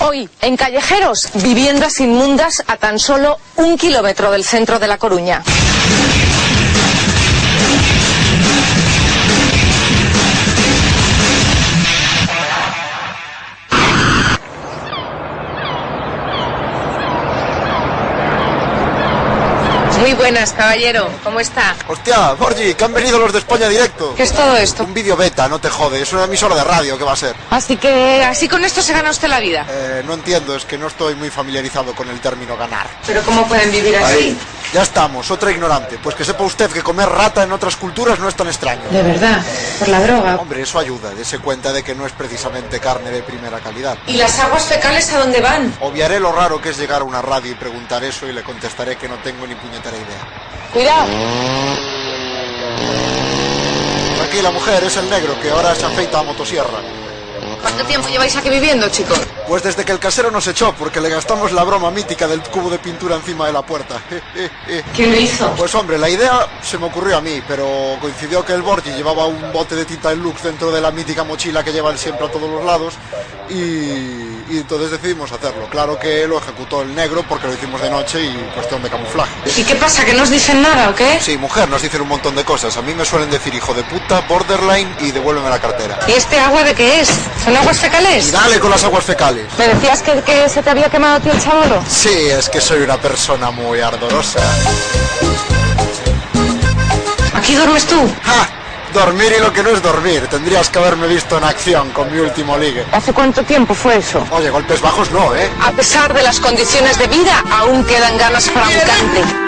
Hoy, en Callejeros, viviendas inmundas a tan solo un kilómetro del centro de La Coruña. Muy buenas, caballero. ¿Cómo está? Hostia, Borgi, que han venido los de España directo. ¿Qué es todo esto? Un vídeo beta, no te jode, es una emisora de radio, ¿qué va a ser? Así que, así con esto se gana usted la vida. Eh, no entiendo, es que no estoy muy familiarizado con el término ganar. Pero ¿cómo pueden vivir así? Ya estamos, otra ignorante. Pues que sepa usted que comer rata en otras culturas no es tan extraño. De verdad, por la droga. Hombre, eso ayuda, dése cuenta de que no es precisamente carne de primera calidad. ¿Y las aguas fecales a dónde van? Obviaré lo raro que es llegar a una radio y preguntar eso y le contestaré que no tengo ni puñetera idea. Cuidado. Tranquila, mujer, es el negro que ahora se afeita a motosierra. ¿Cuánto tiempo lleváis aquí viviendo, chico? Pues desde que el casero nos echó, porque le gastamos la broma mítica del cubo de pintura encima de la puerta. ¿Quién lo hizo? Pues hombre, la idea se me ocurrió a mí, pero coincidió que el Borgi llevaba un bote de tinta en Lux dentro de la mítica mochila que lleva él siempre a todos los lados y, y entonces decidimos hacerlo. Claro que lo ejecutó el negro porque lo hicimos de noche y cuestión de camuflaje. ¿Y qué pasa? ¿Que no os dicen nada o qué? Sí, mujer, nos dicen un montón de cosas. A mí me suelen decir hijo de puta, borderline y devuélveme la cartera. ¿Y este agua de qué es? ¿Son aguas Y fecales? dale con las aguas fecales. ¿Me decías que, que se te había quemado a ti el chabolo? Sí, es que soy una persona muy ardorosa. ¿Aquí duermes tú? ¡Ja! Dormir y lo que no es dormir. Tendrías que haberme visto en acción con mi último ligue. ¿Hace cuánto tiempo fue eso? Oye, golpes bajos no, ¿eh? A pesar de las condiciones de vida, aún quedan ganas para un cante.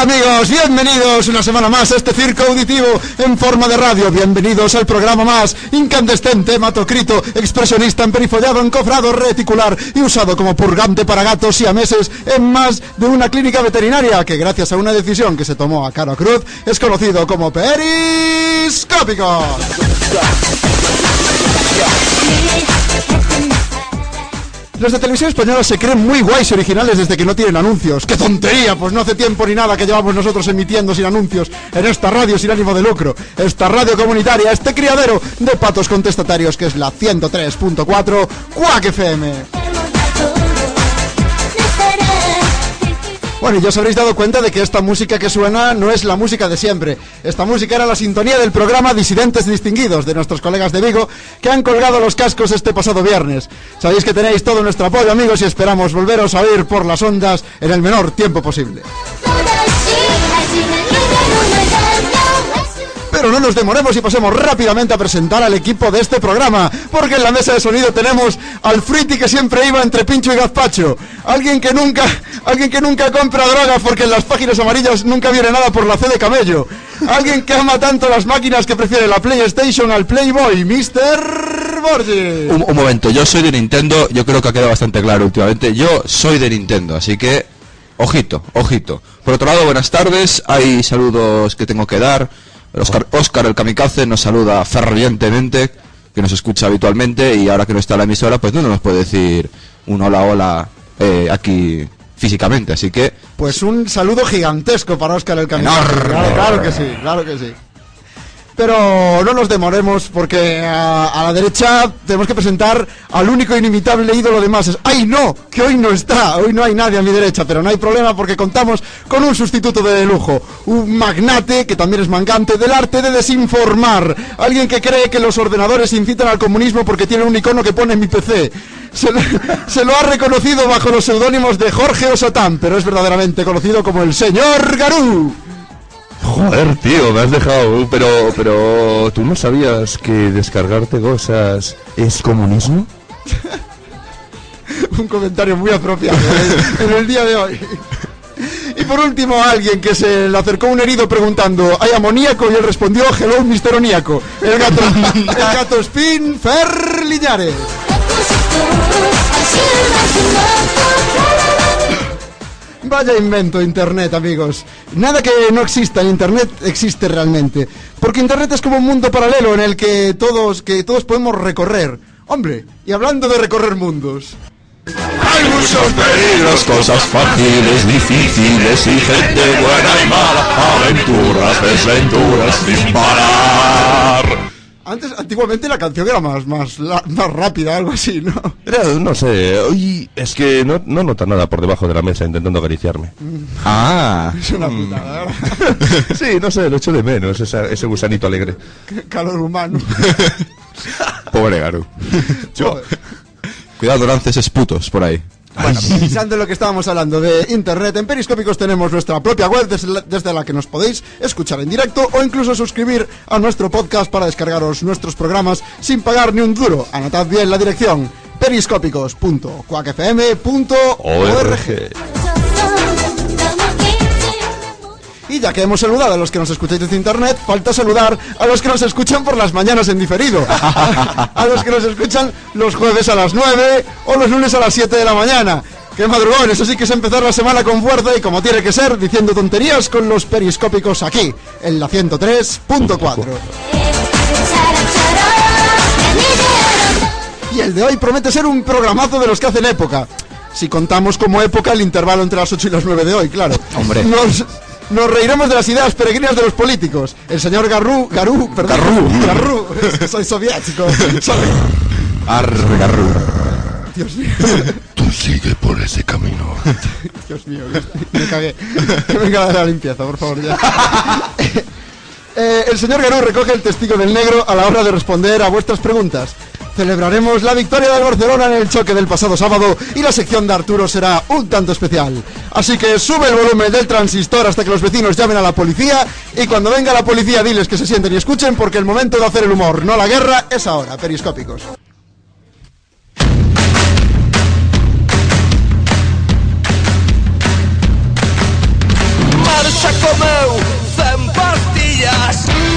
Amigos, bienvenidos una semana más a este circo auditivo en forma de radio. Bienvenidos al programa más incandescente, hematocrito, expresionista, emperifollado, encofrado, reticular y usado como purgante para gatos y a meses en más de una clínica veterinaria que gracias a una decisión que se tomó a Caro Cruz es conocido como periscópico. Los de televisión española se creen muy guays y originales desde que no tienen anuncios. ¡Qué tontería! Pues no hace tiempo ni nada que llevamos nosotros emitiendo sin anuncios en esta radio sin ánimo de lucro. Esta radio comunitaria, este criadero de patos contestatarios que es la 103.4 Quack FM. Bueno, y ya os habréis dado cuenta de que esta música que suena no es la música de siempre. Esta música era la sintonía del programa Disidentes Distinguidos de nuestros colegas de Vigo que han colgado los cascos este pasado viernes. Sabéis que tenéis todo nuestro apoyo, amigos, y esperamos volveros a oír por las ondas en el menor tiempo posible. Pero no nos demoremos y pasemos rápidamente a presentar al equipo de este programa, porque en la mesa de sonido tenemos al friti que siempre iba entre pincho y gazpacho, alguien que nunca, alguien que nunca compra droga porque en las páginas amarillas nunca viene nada por la C de camello, alguien que ama tanto las máquinas que prefiere la PlayStation al Playboy, Mr. Borges. Un, un momento, yo soy de Nintendo, yo creo que ha quedado bastante claro últimamente. Yo soy de Nintendo, así que ojito, ojito. Por otro lado, buenas tardes, hay saludos que tengo que dar. Oscar, Oscar el Kamikaze nos saluda fervientemente, que nos escucha habitualmente y ahora que no está en la emisora, pues no nos puede decir un hola hola eh, aquí físicamente, así que Pues un saludo gigantesco para Oscar el. Enorme. Claro, claro que sí, claro que sí. Pero no nos demoremos porque a, la derecha tenemos que presentar al único inimitable ídolo de masas. ¡Ay, no! Que hoy no está, hoy no hay nadie a mi derecha, pero no hay problema porque contamos con un sustituto de lujo. Un magnate, que también es mangante, del arte de desinformar. Alguien que cree que los ordenadores incitan al comunismo porque tiene un icono que pone en mi PC. Se, lo- se lo ha reconocido bajo los seudónimos de Jorge Osatán, pero es verdaderamente conocido como el señor Garú. Joder, tío, me has dejado. Pero, pero, ¿tú no sabías que descargarte cosas es comunismo? un comentario muy apropiado ¿eh? en el día de hoy. Y por último, alguien que se le acercó un herido preguntando, ¿hay amoníaco? Y él respondió, hello, Mr. Oníaco. El gato, el gato Spin Fer. Vaya invento Internet, amigos. Nada que no exista en Internet existe realmente. Porque Internet es como un mundo paralelo en el que todos, que todos podemos recorrer. Hombre, y hablando de recorrer mundos. Hay muchos peligros, cosas fáciles, difíciles y gente buena y mala. Aventuras, desventuras sin. Antes, antiguamente la canción era más, más, la- más rápida, algo así, ¿no? Era, no sé, hoy es que no, no nota nada por debajo de la mesa intentando acariciarme. Ah, Es una putada. Sí, no sé, lo echo de menos, esa- ese gusanito alegre. Calor humano. pobre Garu. Yo, Cuidado, lances esputos por ahí. Bueno, pensando en lo que estábamos hablando de internet, en Periscópicos tenemos nuestra propia web desde la, desde la que nos podéis escuchar en directo o incluso suscribir a nuestro podcast para descargaros nuestros programas sin pagar ni un duro. Anotad bien la dirección periscópicos.cuacfm.org. Y ya que hemos saludado a los que nos escucháis desde internet, falta saludar a los que nos escuchan por las mañanas en diferido. a los que nos escuchan los jueves a las 9 o los lunes a las 7 de la mañana. ¡Qué madrugón! Eso sí que es empezar la semana con fuerza y como tiene que ser, diciendo tonterías con los periscópicos aquí, en la 103.4. Y el de hoy promete ser un programazo de los que hacen época. Si contamos como época el intervalo entre las 8 y las 9 de hoy, claro. Hombre. Nos, nos reiremos de las ideas peregrinas de los políticos. El señor Garru, Garú, perdón. Garru. Garru. Es que soy soviético. Arre, Garu. Dios mío, Tú sigue por ese camino. Dios mío, me cagué. Que venga la limpieza, por favor, ya. Eh, el señor Garú recoge el testigo del negro a la hora de responder a vuestras preguntas. Celebraremos la victoria del Barcelona en el choque del pasado sábado y la sección de Arturo será un tanto especial. Así que sube el volumen del transistor hasta que los vecinos llamen a la policía y cuando venga la policía diles que se sienten y escuchen porque el momento de hacer el humor, no la guerra, es ahora, periscópicos. Marxa comeu 100 pastillas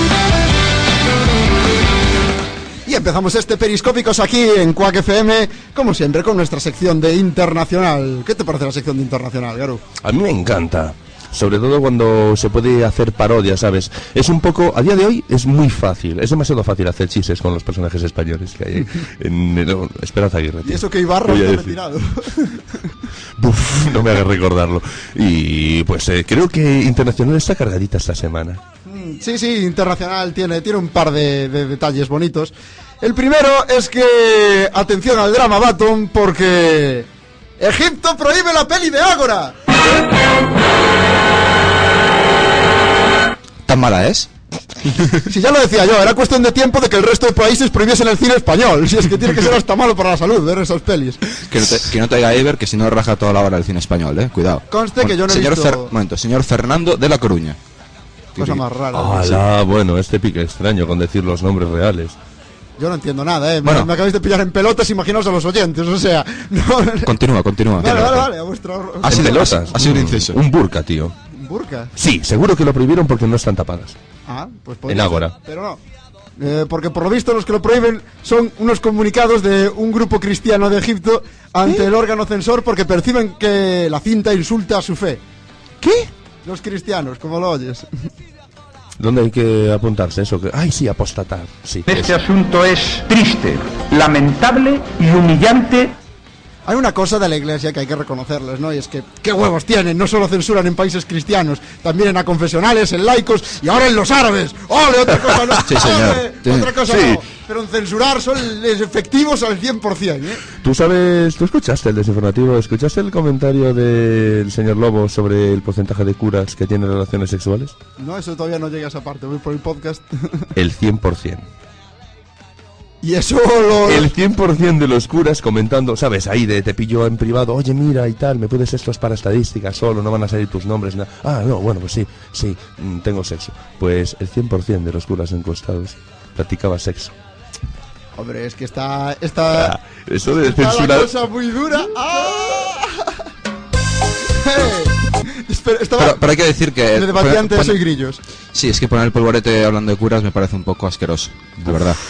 Y empezamos este Periscópicos aquí en Quack FM, como siempre, con nuestra sección de Internacional. ¿Qué te parece la sección de Internacional, Garu? A mí me encanta. Sobre todo cuando se puede hacer parodia, ¿sabes? Es un poco, a día de hoy es muy fácil, es demasiado fácil hacer chistes con los personajes españoles que hay en, en- Esperanza Aguirre. Y eso que Ibarra está retirado. Buf, no me hagas recordarlo. Y pues eh, creo que Internacional está cargadita esta semana. Sí, sí, Internacional tiene, tiene un par de, de detalles bonitos. El primero es que, atención al drama Baton, porque Egipto prohíbe la peli de Ágora. ¿Tan mala es? Si ya lo decía yo, era cuestión de tiempo de que el resto de países prohibiesen el cine español. Si es que tiene que ser hasta malo para la salud ver esas pelis. Que no te, que no te diga Iber que si no raja toda la hora el cine español, eh. Cuidado. Conste que yo no he señor visto- momento, señor Fernando de la Coruña. Cosa más rara. Hola, bueno, este pique extraño con decir los nombres reales. Yo no entiendo nada, eh. Me- Bueno. Me, acabáis de pillar en pelotas, imaginaos a los oyentes, o sea. No, Continúa, continúa. vale, vale, vale, a vuestro. Ha sido- pelotas. ha sido un inciso. Un burka, tío. Burka. Sí, seguro que lo prohibieron porque no están tapadas. Ah, pues En Ágora. Pero no. Eh, porque por lo visto los que lo prohíben son unos comunicados de un grupo cristiano de Egipto ante el órgano censor porque perciben que la cinta insulta a su fe. ¿Qué? Los cristianos, como lo oyes. ¿Dónde hay que apuntarse eso? Que... Ay, sí, apostatar. Sí. Este asunto es triste, lamentable y humillante. Hay una cosa de la iglesia que hay que reconocerles, ¿no? Y es que, ¿qué huevos tienen? No solo censuran en países cristianos, también en aconfesionales, en laicos y ahora en los árabes. ¡Ole! Otra cosa no. Sí, señor. ¡Ole! Sí. Otra cosa Sí. no. Pero en censurar son efectivos al 100%, ¿eh? Tú sabes, tú escuchaste el desinformativo, escuchaste el comentario del señor Lobo sobre el porcentaje de curas que tienen relaciones sexuales. No, eso todavía no llega a esa parte, voy por el podcast. El 100%. y eso lo... El 100% de los curas comentando, ¿sabes? Ahí de te pillo en privado, oye, mira y tal, me puedes esto es para estadísticas solo, no van a salir tus nombres. nada. Ah, no, bueno, pues sí, sí, mm, tengo sexo. Pues el 100% de los curas encuestados practicaba sexo. Hombre, es que está... está... Ah, eso de Está la censurar. cosa muy dura. ¡Ah! Hey, espera, estaba... Pero, pero hay que decir que... me debatí poner- antes soy grillos. Sí, es que poner el polvorete hablando de curas me parece un poco asqueroso, de verdad.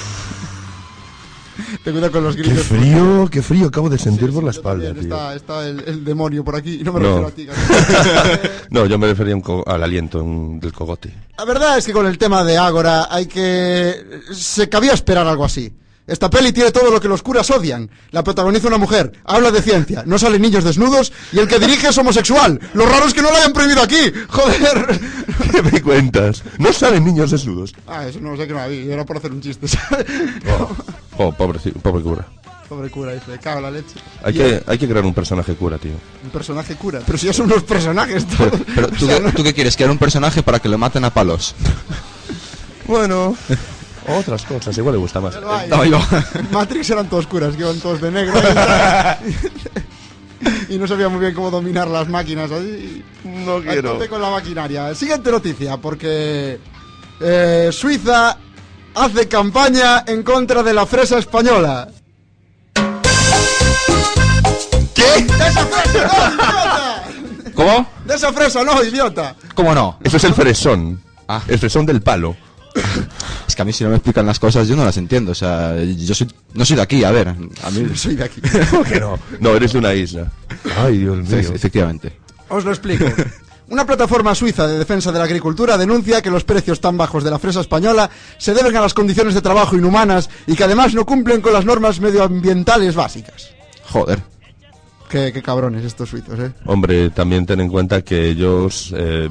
Te cuidado con los Qué grillos. frío, qué frío acabo de sentir por la Yo espalda, tío. Está, está el, el demonio por aquí. Y no me No. refiero a ti. No, yo me refería al aliento un- del cogote. La verdad es que con el tema de Ágora hay que... Se cabía esperar algo así. Esta peli tiene todo lo que los curas odian. La protagoniza una mujer, habla de ciencia, no salen niños desnudos y el que dirige es homosexual. Lo raro es que no lo hayan prohibido aquí. Joder. ¿Qué me cuentas? No salen niños desnudos. Ah, eso no sé que no había. Era por hacer un chiste. ¿sabes? Oh, oh, pobre, pobre cura. Pobre cura, dice, cago la leche. Hay Y que, hay que crear un personaje cura, tío. Un personaje cura. Pero si ya son unos personajes Pero, todos. pero ¿tú, O sea, qué, no- tú qué quieres? ¿Que era un personaje para que lo maten a palos? Bueno, otras cosas, igual le gusta más. Ay, No, yo- Matrix eran todos curas, que iban todos de negro. y no sabía muy bien cómo dominar las máquinas. Así. No tope con la maquinaria. Siguiente noticia, porque eh, Suiza hace campaña en contra de la fresa española. ¿Qué? ¡De esa fresa no, idiota! ¿Cómo? ¡De esa fresa no, idiota! ¿Cómo no? Eso es el fresón. Ah. El fresón del palo. Es que a mí si no me explican las cosas yo no las entiendo. O sea, yo soy, no soy de aquí, a ver. A mí... Soy de aquí. ¿Cómo que no? No, eres de una isla. Ay, Dios mío. Efe- Efectivamente. Os lo explico. Una plataforma suiza de defensa de la agricultura denuncia que los precios tan bajos de la fresa española se deben a las condiciones de trabajo inhumanas y que además no cumplen con las normas medioambientales básicas. Joder. Qué, qué cabrones estos suizos, ¿eh? Hombre, también ten en cuenta que ellos eh,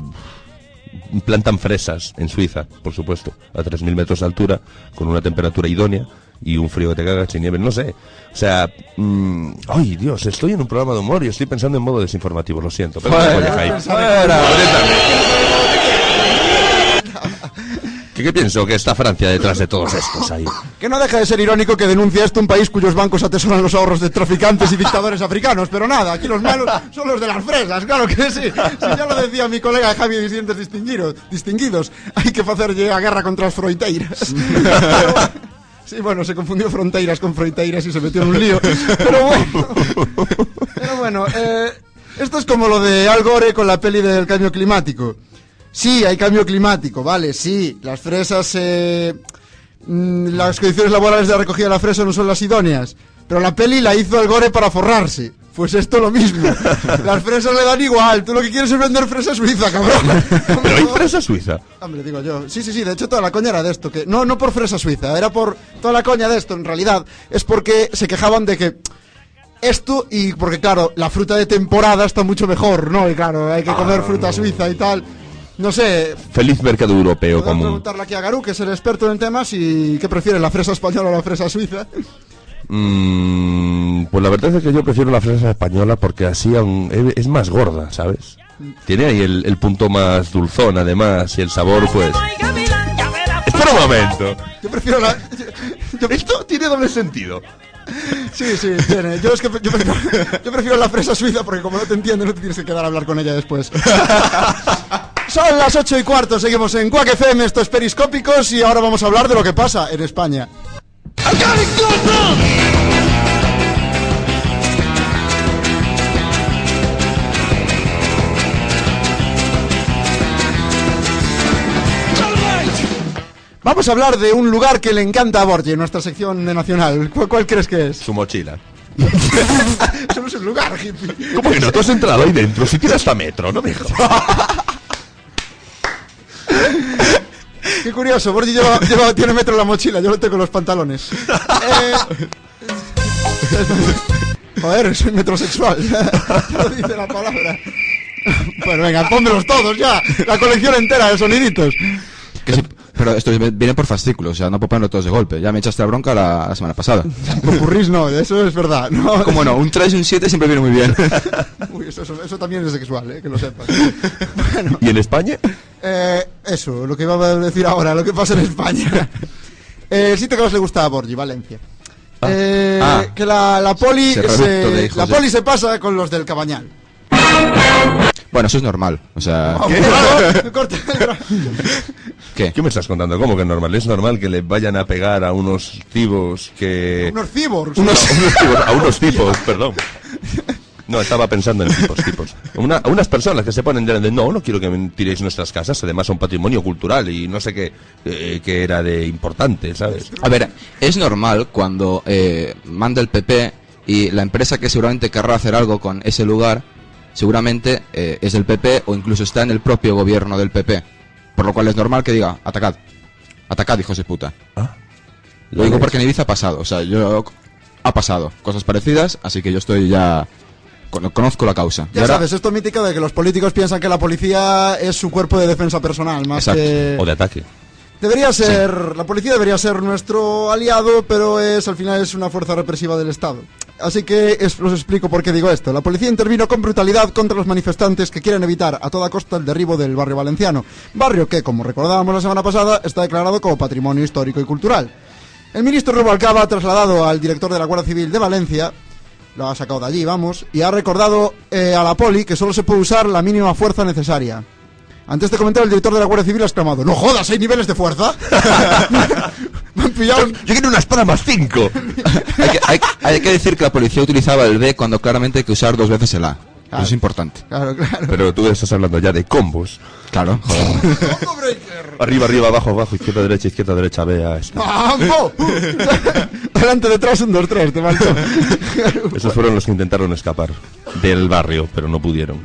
plantan fresas en Suiza, por supuesto, a 3.000 metros de altura, con una temperatura idónea y un frío que te cagas sin nieve. No sé. O sea, mm, ay Dios, estoy en un programa de humor y estoy pensando en modo desinformativo, lo siento. Pero Fuera, me voy a Jaime. fuera. ¿Qué, ¿Qué pienso que está Francia detrás de todos estos ahí? Que no deja de ser irónico que denuncia esto un país cuyos bancos atesoran los ahorros de traficantes y dictadores africanos, pero nada, aquí los malos son los de las fresas, claro que sí. Si ya lo decía mi colega Javi de distinguidos, distinguidos, hay que hacer a guerra contra las bueno, Sí, bueno, se confundió fronteiras con fronteiras y se metió en un lío. Pero bueno, pero bueno, eh, esto es como lo de Al Gore con la peli del cambio climático. Sí, hay cambio climático, vale, sí, las fresas eh, mm, las condiciones laborales de la recogida de la fresa no son las idóneas. Pero la peli la hizo Al Gore para forrarse. Pues esto lo mismo. Las fresas le dan igual. Tú lo que quieres es vender fresa suiza, cabrón. Pero hay fresa suiza. Hombre, digo yo. Sí, sí, sí. De hecho, toda la coña era de esto. Que no, no por fresa suiza. Era por toda la coña de esto. En realidad, es porque se quejaban de que esto y porque claro, la fruta de temporada está mucho mejor, ¿no? Y claro, hay que comer fruta suiza y tal. No sé, Feliz mercado europeo común. preguntarle aquí a Garú, que es el experto en el tema, si qué prefiere, la fresa española o la fresa suiza. Mm, pues la verdad es que yo prefiero la fresa española porque así aún es- más gorda, ¿sabes? Tiene ahí el, el punto más dulzón, además, y el sabor, pues... Espera un momento. Yo prefiero la. yo- Esto tiene doble sentido. sí, sí, tiene. Yo, es que, yo, prefiero, yo prefiero la fresa suiza porque, como no te entiende, no te tienes que quedar a hablar con ella después. Son las 8 y cuarto, seguimos en Quack FM, estos periscópicos, y ahora vamos a hablar de lo que pasa en España. Vamos a hablar de un lugar que le encanta a Borgi en nuestra sección de nacional. ¿Cuál, cuál crees que es? Su mochila. Eso no es un lugar, hippie. ¿Cómo que no? Tú has entrado ahí dentro, si tiene hasta metro, no me jodas. Qué curioso, Borgi lleva, lleva- tiene metro en la mochila, yo lo tengo en los pantalones. Eh, Joder, soy metrosexual. Lo dice la palabra. Bueno, venga, pónmelos todos ya. La colección entera de soniditos. Que sí, pero esto viene por fascículos, o sea, no puedo ponerlo todos de golpe. Ya me echaste la bronca la, la semana pasada. Popurrís no, eso es verdad. No, ¿Cómo no? Un 3 y un 7 siempre viene muy bien. Uy, eso, eso- eso también es sexual, eh, que lo sepas. ¿Y en España? Eh, eso, lo que iba a decir ahora, lo que pasa en España. Eh, el sitio que más le gusta a Borgi, Valencia. Eh, Ah. que la, la poli se, la de- poli se pasa con los del Cabañal. Bueno, eso es normal. O sea, gra- ¿qué? ¿Qué me estás contando? ¿Cómo que es normal? Es normal que le vayan a pegar a unos tibos que... Unos cyborgs. a unos tipos, a unos tipos, perdón. No, estaba pensando en tipos, tipos. Una- unas personas que se ponen de, de, no, no quiero que me tiréis nuestras casas, además son patrimonio cultural y no sé qué, eh, era de importante, ¿sabes? A ver, es normal cuando eh, manda el PP y la empresa que seguramente querrá hacer algo con ese lugar, seguramente eh, es del PP o incluso está en el propio gobierno del PP. Por lo cual es normal que diga, atacad. Atacad, hijos de puta. Lo digo porque en Ibiza ha pasado, o sea, yo ha pasado cosas parecidas, así que yo estoy ya conozco la causa. Ya ahora- sabes, esto mítico de que los políticos piensan que la policía es su cuerpo de defensa personal, más Exacto. que... O de ataque. Debería ser, la policía debería ser nuestro aliado, pero es al final es una fuerza represiva del Estado. Así que es- os explico por qué digo esto. La policía intervino con brutalidad contra los manifestantes que quieren evitar a toda costa el derribo del barrio valenciano, barrio que, como recordábamos la semana pasada, está declarado como patrimonio histórico y cultural. El ministro Rubalcaba ha trasladado al director de la Guardia Civil de Valencia, lo ha sacado de allí, vamos, y ha recordado eh, a la poli que solo se puede usar la mínima fuerza necesaria. Ante este comentario, el director de la Guardia Civil ha exclamado: ¡No jodas, hay niveles de fuerza! Me han pillado. Yo quiero una espada más cinco. hay, que, hay- hay que decir que la policía utilizaba el B cuando claramente hay que usar dos veces el A. Es importante. Claro, claro. Pero tú estás hablando ya de combos. Claro, joder. ¡Combo breaker! Arriba, arriba, abajo, abajo, izquierda, derecha, izquierda, derecha, vea esto. ¡Vamos! Delante, detrás, un, dos, tres, te faltó. Esos fueron los que intentaron escapar del barrio, pero no pudieron.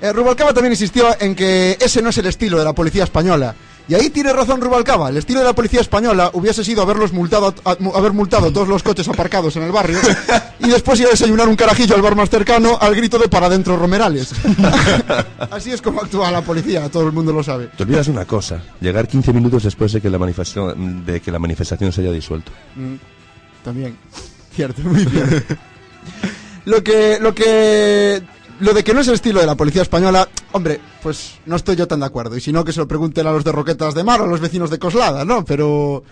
Eh, Rubalcaba también insistió en que ese no es el estilo de la policía española. Y ahí tiene razón Rubalcaba. El estilo de la policía española hubiese sido haberlos multado, a- haber multado todos los coches aparcados en el barrio y después ir a desayunar un carajillo al bar más cercano al grito de para adentro Romerales. Así es como actúa la policía, todo el mundo lo sabe. Te olvidas una cosa, llegar 15 minutos después de que la manifestación, de que la manifestación se haya disuelto. También. Cierto, muy cierto. lo que, lo que, lo de que no es el estilo de la policía española, hombre, pues no estoy yo tan de acuerdo. Y si no, que se lo pregunten a los de Roquetas de Mar o a los vecinos de Coslada, ¿no? Pero,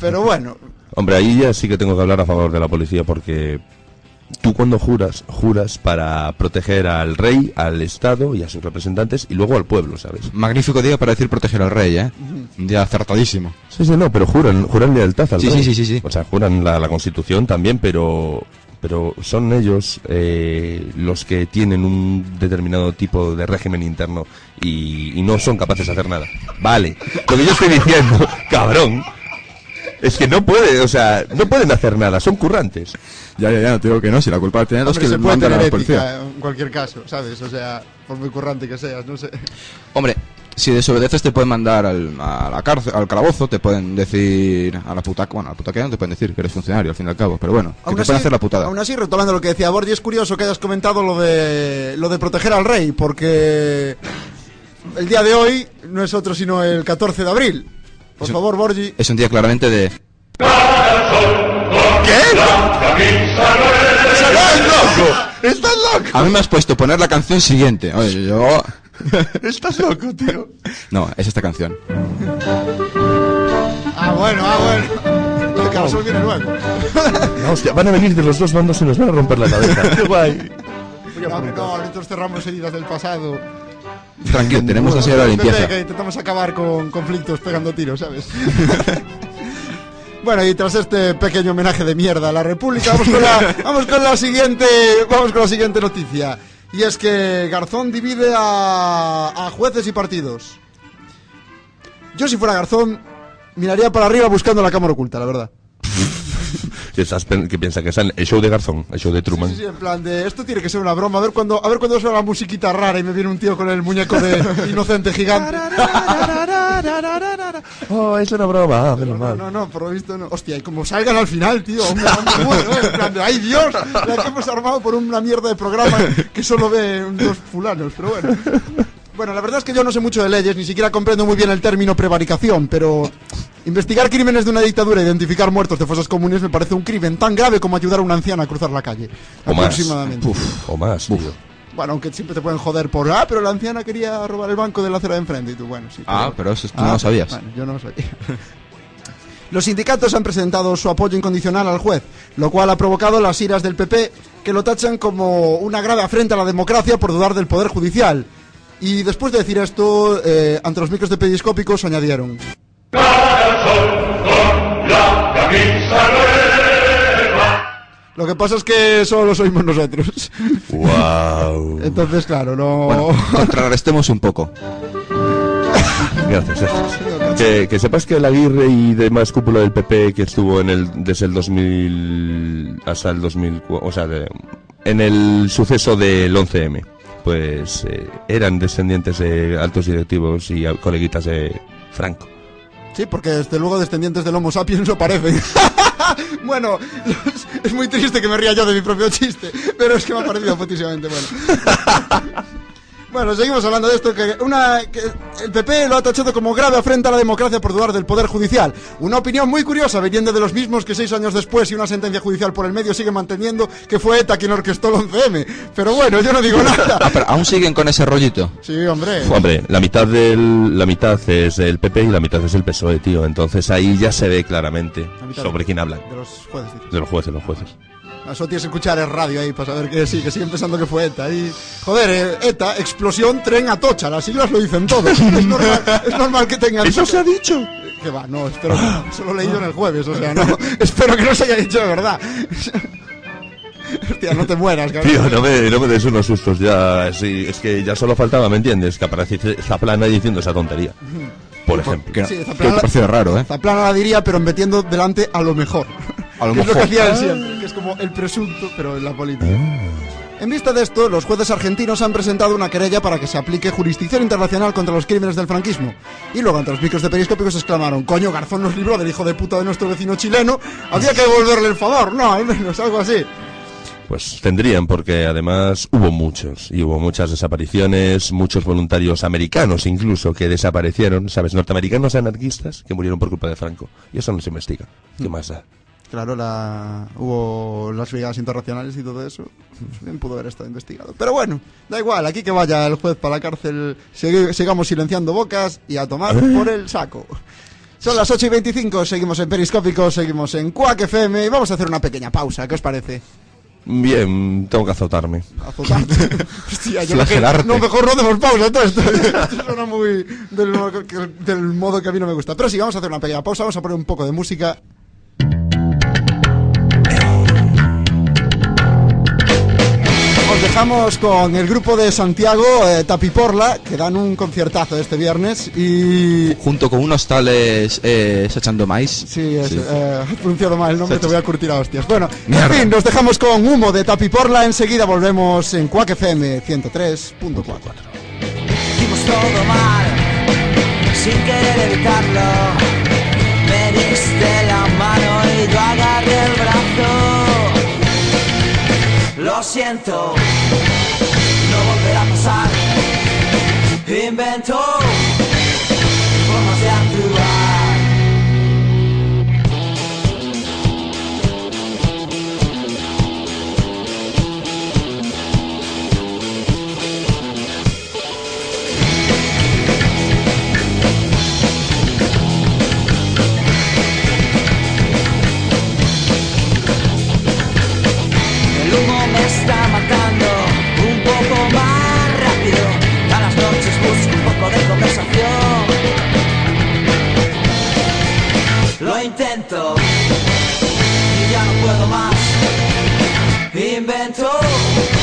pero bueno, Hombre, ahí ya sí que tengo que hablar a favor de la policía porque tú cuando juras, juras para proteger al rey, al Estado y a sus representantes y luego al pueblo, ¿sabes? Magnífico día para decir proteger al rey, ¿eh? Un día acertadísimo. Sí, sí, no, pero juran, juran lealtad al Sí, rey. sí, sí, sí, sí. O sea, juran la, la Constitución también, pero pero son ellos eh, los que tienen un determinado tipo de régimen interno y, y no son capaces de hacer nada. Vale, lo que yo estoy diciendo, cabrón, es que no puede, o sea, no pueden hacer nada, son currantes. Ya, ya, ya, no te digo que no, si la culpa la tienen los que se puede mandan a tener la policía. ética en cualquier caso, ¿sabes? O sea, por muy currante que seas, no sé. Hombre, si desobedeces te pueden mandar al, a la cárcel, al calabozo, te pueden decir a la puta, bueno, a la puta que no te pueden decir que eres funcionario al fin y al cabo, pero bueno, que Aún te así, pueden hacer la putada. aún así, retomando lo que decía Borgi, es curioso que hayas comentado lo de lo de proteger al rey, porque el día de hoy no es otro sino el 14 de abril. Por favor, Borgi. Es un día claramente de ¡Estás loco! A mí me has puesto poner la canción siguiente. Oye, yo ¡Estás loco, tío! No, es esta canción. Ah, bueno, ah, bueno. El viene luego. hostia, van a venir de los dos bandos y nos van a romper la cabeza. ¡Qué guay! No, no, nosotros cerramos heridas del pasado. Tranquilo, tenemos la señora de Desde limpieza. que intentamos acabar con conflictos pegando tiros, ¿sabes? Bueno, y tras este pequeño homenaje de mierda a la República, vamos con la, vamos con la siguiente, vamos con la siguiente noticia. Y es que Garzón divide a, a jueces y partidos. Yo si fuera Garzón, miraría para arriba buscando la cámara oculta, la verdad. que, estás que piensa que es el show de Garzón, el show de Truman. Sí, sí, en plan de esto tiene que ser una broma. A ver cuando, a ver cuando suena la musiquita rara y me viene un tío con el muñeco de inocente gigante. Oh, es una broma, menos No, no, no, por lo visto no. Hostia, y como salgan al final, tío, hombre, hombre, bueno, ¿eh? en plan de, ¡ay Dios! La que hemos armado por una mierda de programa que solo ve dos fulanos, pero bueno. Bueno, la verdad es que yo no sé mucho de leyes, ni siquiera comprendo muy bien el término prevaricación, pero investigar crímenes de una dictadura e identificar muertos de fosas comunes me parece un crimen tan grave como ayudar a una anciana a cruzar la calle. O más. aproximadamente. O más, tío. Bueno, aunque siempre te pueden joder por, ah, pero la anciana quería robar el banco de la acera de enfrente y tú, bueno, sí. Ah, pero eso tú no lo sabías. Bueno, yo no lo sabía. Los sindicatos han presentado su apoyo incondicional al juez, lo cual ha provocado las iras del PP, que lo tachan como una grave afrenta a la democracia por dudar del Poder Judicial. Y después de decir esto, eh, ante los micros de periscópicos añadieron... Lo que pasa es que solo lo oímos nosotros. Wow. Entonces, claro, no... Bueno, contrarrestemos un poco. Gracias, gracias. Que, que sepas que el Aguirre y demás cúpula del PP que estuvo en el desde el 2000 hasta el 2000, o sea, de- en el suceso del 11M, pues eh, eran descendientes de altos directivos y coleguitas de Franco. Sí, porque desde luego descendientes del Homo sapiens no parecen. bueno, es, muy triste que me ría yo de mi propio chiste, pero es que me ha parecido putísimamente bueno. Bueno, seguimos hablando de esto, que, una, que el PP lo ha tachado como grave afrenta a la democracia por dudar del Poder Judicial. Una opinión muy curiosa, viniendo de los mismos que seis años después y una sentencia judicial por el medio sigue manteniendo que fue ETA quien orquestó el 11M. Pero bueno, yo no digo Ah, nada. pero aún siguen con ese rollito. Sí, hombre. Hombre, la mitad del la mitad es el PP y la mitad es el PSOE, tío. Entonces ahí ya se ve claramente sobre de- quién hablan. De los jueces. De los jueces, los jueces. Eso tienes que escuchar el radio ahí para saber que sí, que siguen pensando que fue ETA. Y, joder, eh, ETA, explosión, tren, atocha. Las siglas lo dicen todo. Es normal, es normal que tengan. ¿Eso se ha dicho? Que va, no, espero que no. Eso lo he leído en el jueves, o sea, no. espero que no se haya dicho de verdad. Hostia, no te mueras, cabrón. Tío, no me, no me des unos sustos ya. Sí, es que ya solo faltaba, ¿me entiendes? Que apareciese Zaplana diciendo esa tontería. Por ejemplo. Que, Sí, que Zaplana- pareció raro, ¿eh? Zaplana la diría, pero metiendo delante a lo mejor. A lo Que es lo que hacía él siempre, que es como el presunto, pero en la política. En vista de esto, los jueces argentinos han presentado una querella para que se aplique jurisdicción internacional contra los crímenes del franquismo. Y luego, ante los micros de periscópicos, exclamaron: Coño, Garzón nos libró del hijo de puta de nuestro vecino chileno. Había que devolverle el favor, no, al menos algo así. Pues tendrían, porque además hubo muchos. Y hubo muchas desapariciones, muchos voluntarios americanos incluso que desaparecieron, ¿sabes? Norteamericanos anarquistas que murieron por culpa de Franco. Y eso no se investiga. ¿Qué más da? Claro, la... hubo las brigadas internacionales y todo eso. Bien pudo haber estado investigado. Pero bueno, da igual, aquí que vaya el juez para la cárcel, segui- sigamos silenciando bocas y a tomar por el saco. Son las 8 y 25, seguimos en Periscópico, seguimos en Quack FM y vamos a hacer una pequeña pausa, ¿qué os parece? Bien, tengo que azotarme. Azotarte. Hostia, yo Flagelarte. no, mejor no hacemos pausa, todo esto, suena muy del, del modo que a mí no me gusta. Pero sí, vamos a hacer una pequeña pausa, vamos a poner un poco de música dejamos con el grupo de Santiago, eh, Tapiporla, que dan un conciertazo este viernes y... Junto con unos tales eh, Sachando Mais. Sí, es, Sí. eh, has pronunciado mal el nombre, te voy a curtir a hostias. Bueno, Mierda. en fin, nos dejamos con humo de Tapiporla, enseguida volvemos en Quack FM 103.4. Hicimos todo mal, sin querer evitarlo. Me diste la mano y yo agarré el brazo. Lo siento, no volverá a pasar. Invento Un poco más rápido. A las noches busco un poco de conversación. Lo intento y ya no puedo más. Invento.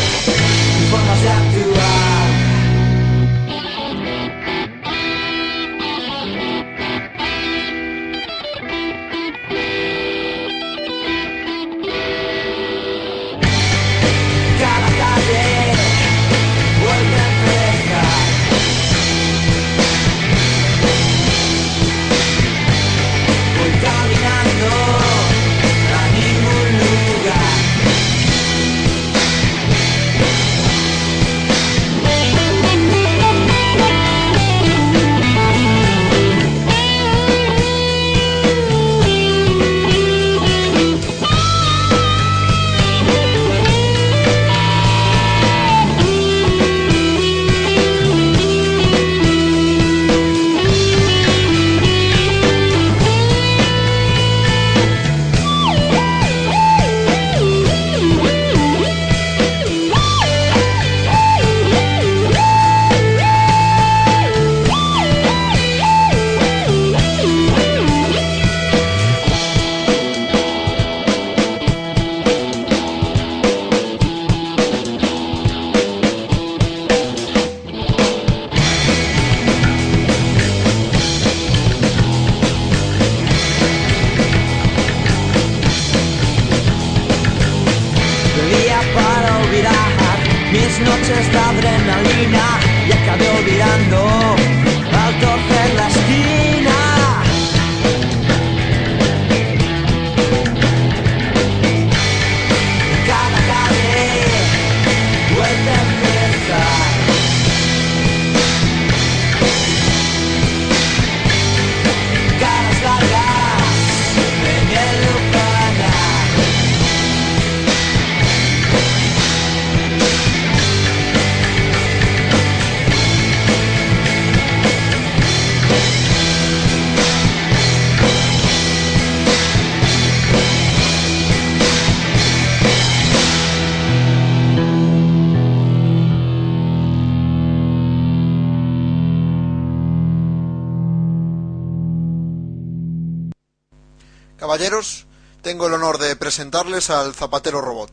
Al Zapatero Robot.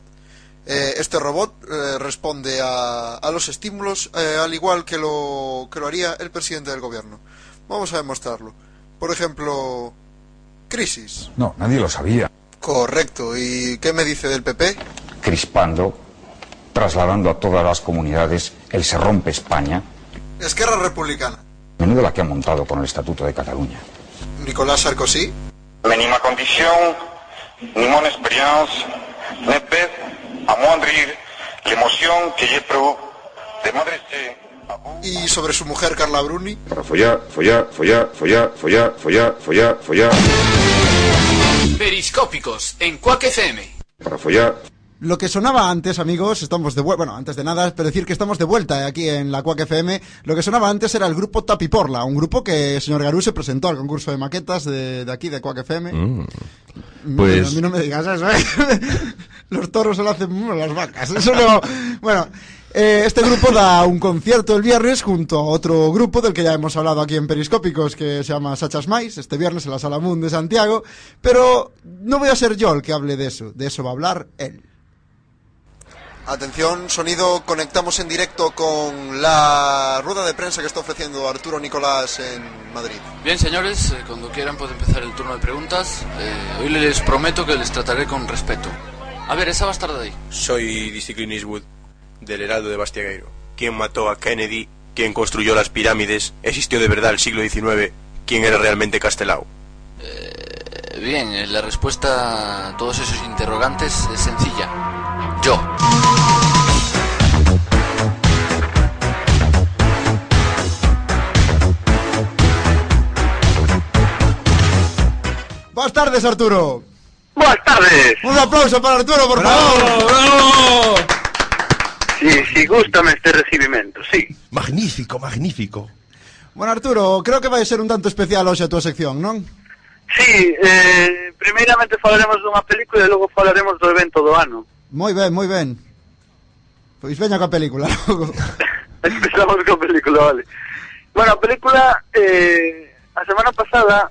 Eh, este robot eh, responde a, a los estímulos eh, al igual que lo, que lo haría el presidente del gobierno. Vamos a demostrarlo. Por ejemplo, crisis. No, nadie lo sabía. Correcto. ¿Y qué me dice del PP? Crispando, trasladando a todas las comunidades el se rompe España. Esquerra Republicana. Menudo la que ha montado con el Estatuto de Cataluña. Nicolás Sarkozy. Mais ni ma condition, ni mon expérience ne peut amoindrir la emoción que j'éprouve de m'adresser este, ¿Y sobre su mujer Carla Bruni? Para follar, follar, follar, follar, follar, follar, follar, follar. Periscópicos en Cuac FM. Para follar. Lo que sonaba antes, amigos, estamos de vuelta. Bueno, antes de nada, pero decir que estamos de vuelta aquí en la Quack FM. Lo que sonaba antes era el grupo Tapiporla, un grupo que el señor Garú se presentó al concurso de maquetas de, de aquí, de Quack FM. Mm. No, Pues- A mí no me digas eso, ¿eh? Los toros se lo hacen mm, las vacas. Eso no. Bueno, eh, este grupo da un concierto el viernes junto a otro grupo del que ya hemos hablado aquí en Periscópicos que se llama Sachas Mais, este viernes en la Sala Moon de Santiago. Pero no voy a ser yo el que hable de eso, de eso va a hablar él. Atención, sonido, conectamos en directo con la rueda de prensa que está ofreciendo Arturo Nicolás en Madrid. Bien, señores, eh, cuando quieran puede empezar el turno de preguntas. Eh, hoy les prometo que les trataré con respeto. A ver, esa bastarda de ahí. Soy Clint Eastwood, del Heraldo de Bastiagueiro. ¿Quién mató a Kennedy? ¿Quién construyó las pirámides? ¿Existió de verdad el siglo XIX? ¿Quién era realmente Castelao? Eh, bien, la respuesta a todos esos interrogantes es sencilla. Buenas tardes, Arturo. Buenas tardes. Un aplauso para Arturo, por favor. Si, si gustame este recibimiento, sí. Magnífico, magnífico. Bueno, Arturo, creo que vai ser un tanto especial hoxe a tua sección, non? Sí, eh, primeiramente falaremos dunha película e logo falaremos do evento do ano. Moi ben, moi ben. Pois veña coa película logo. Empezamos con película, vale. Bueno, a película, eh, a semana pasada,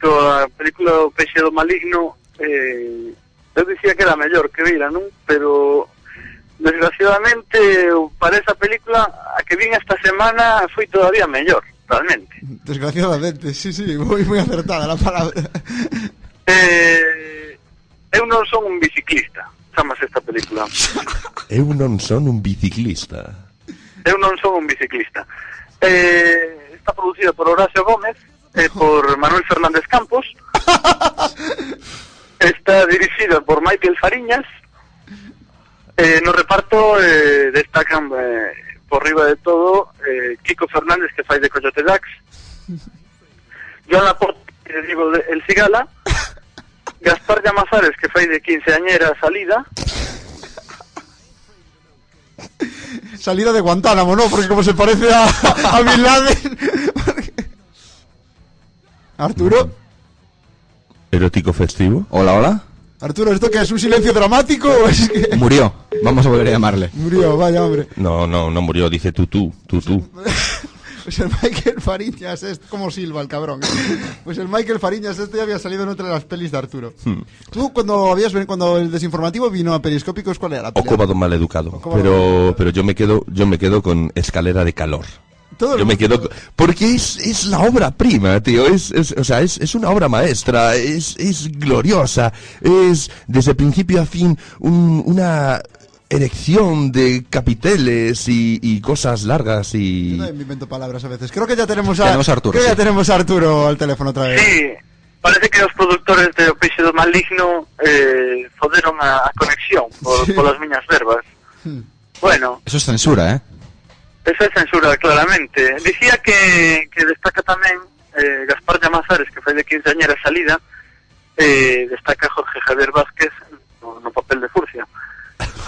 coa película O Peixe do Maligno, eh, eu dicía que era mellor que vira, non? Pero, desgraciadamente, para esa película, a que vin esta semana foi todavía mellor, realmente. Desgraciadamente, sí, sí, moi moi acertada la palabra. Eh, eu non son un biciclista, chamase esta película. Eu non son un biciclista. Eu non son un biciclista. Eh, está producida por Horacio Gómez e por Manuel Fernández Campos. Está dirigida por Michael Fariñas. Eh, no reparto eh, destacan eh, por riba de todo eh, Kiko Fernández que fai de Coyote Dax. Joan Laporte que digo El Cigala. Gaspar Llamazares que fai de quinceañera salida. Salida de Guantánamo, ¿no? Porque como se parece a, a Bin Laden. Arturo, Erótico festivo. Hola, hola. Arturo, ¿esto qué es un silencio dramático o es que Murió. Vamos a volver a llamarle. murió? Vaya hombre. No, no, no murió, dice tú, tú, tú, tú. Pues el Michael Fariñas, este, como silba el cabrón. Pues el Michael Fariñas este ya había salido en otra de las pelis de Arturo. Hmm. Tú cuando habías venido, cuando el desinformativo vino a Periscópicos, ¿cuál era? la O peli? cómodo mal educado. Pero, pero yo me quedo, yo me quedo con escalera de calor. Todo Yo me quedo porque es, es la obra prima, tío. Es, es, o sea, es, es una obra maestra, es, es gloriosa, es desde principio a fin un- una erección de capiteles y, y cosas largas Yo y también me invento palabras a veces. Creo que ya tenemos a, Tenemos a Arturo, creo que ya sí. tenemos a Arturo al teléfono otra vez. Sí, parece que os produtores de O Peixe do Maligno eh, foderon a, a conexión por, Sí. por las miñas verbas. Hmm. Bueno, Eso es censura, ¿eh? Esa é censura, claramente. Dicía que, que destaca tamén eh, Gaspar Llamazares, que foi de quinceañera salida, eh, destaca Jorge Javier Vázquez no, no papel de Furcia.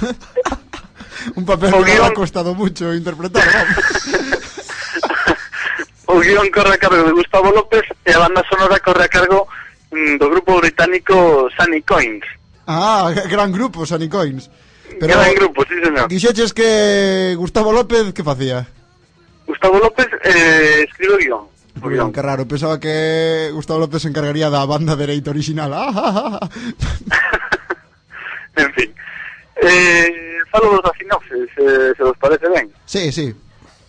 Un papel o que guión... ha costado mucho interpretar, vamos. o guión corre a cargo de Gustavo López e a banda sonora corre a cargo mm, do grupo británico Sunny Coins. Ah, gran grupo, Sunny Coins. Pero Gran grupo, sí señor. dixeches que Gustavo López, que facía? Gustavo López eh, escribe guion. Muy bien, qué raro. Pensaba que Gustavo López se encargaría da banda dereita original. Ah, ah, ah. En fin. Eh, falo da sinopsis, eh, se vos parece ben. Sí, sí.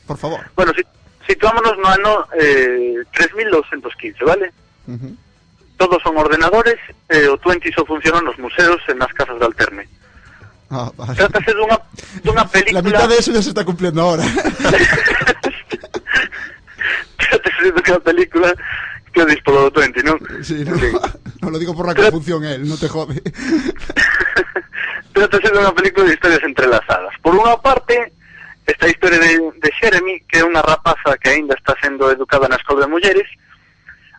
Por favor. Bueno, si, situámonos no ano eh, 3215, vale? Ujú. Todos son ordenadores, eh, o 20 só funcionan nos museos e nas casas de alterne. Ah, vale. Trátase dunha, dunha película... La mitad de eso ya se está cumpliendo ahora. Trátase dunha película que dispolo do 20, non? Sí, no, no lo digo por la confusión él, no te jode. Trátase dunha película de historias entrelazadas. Por unha parte, esta historia de, de Jeremy, que é unha rapaza que aínda está sendo educada na escola de mulleres,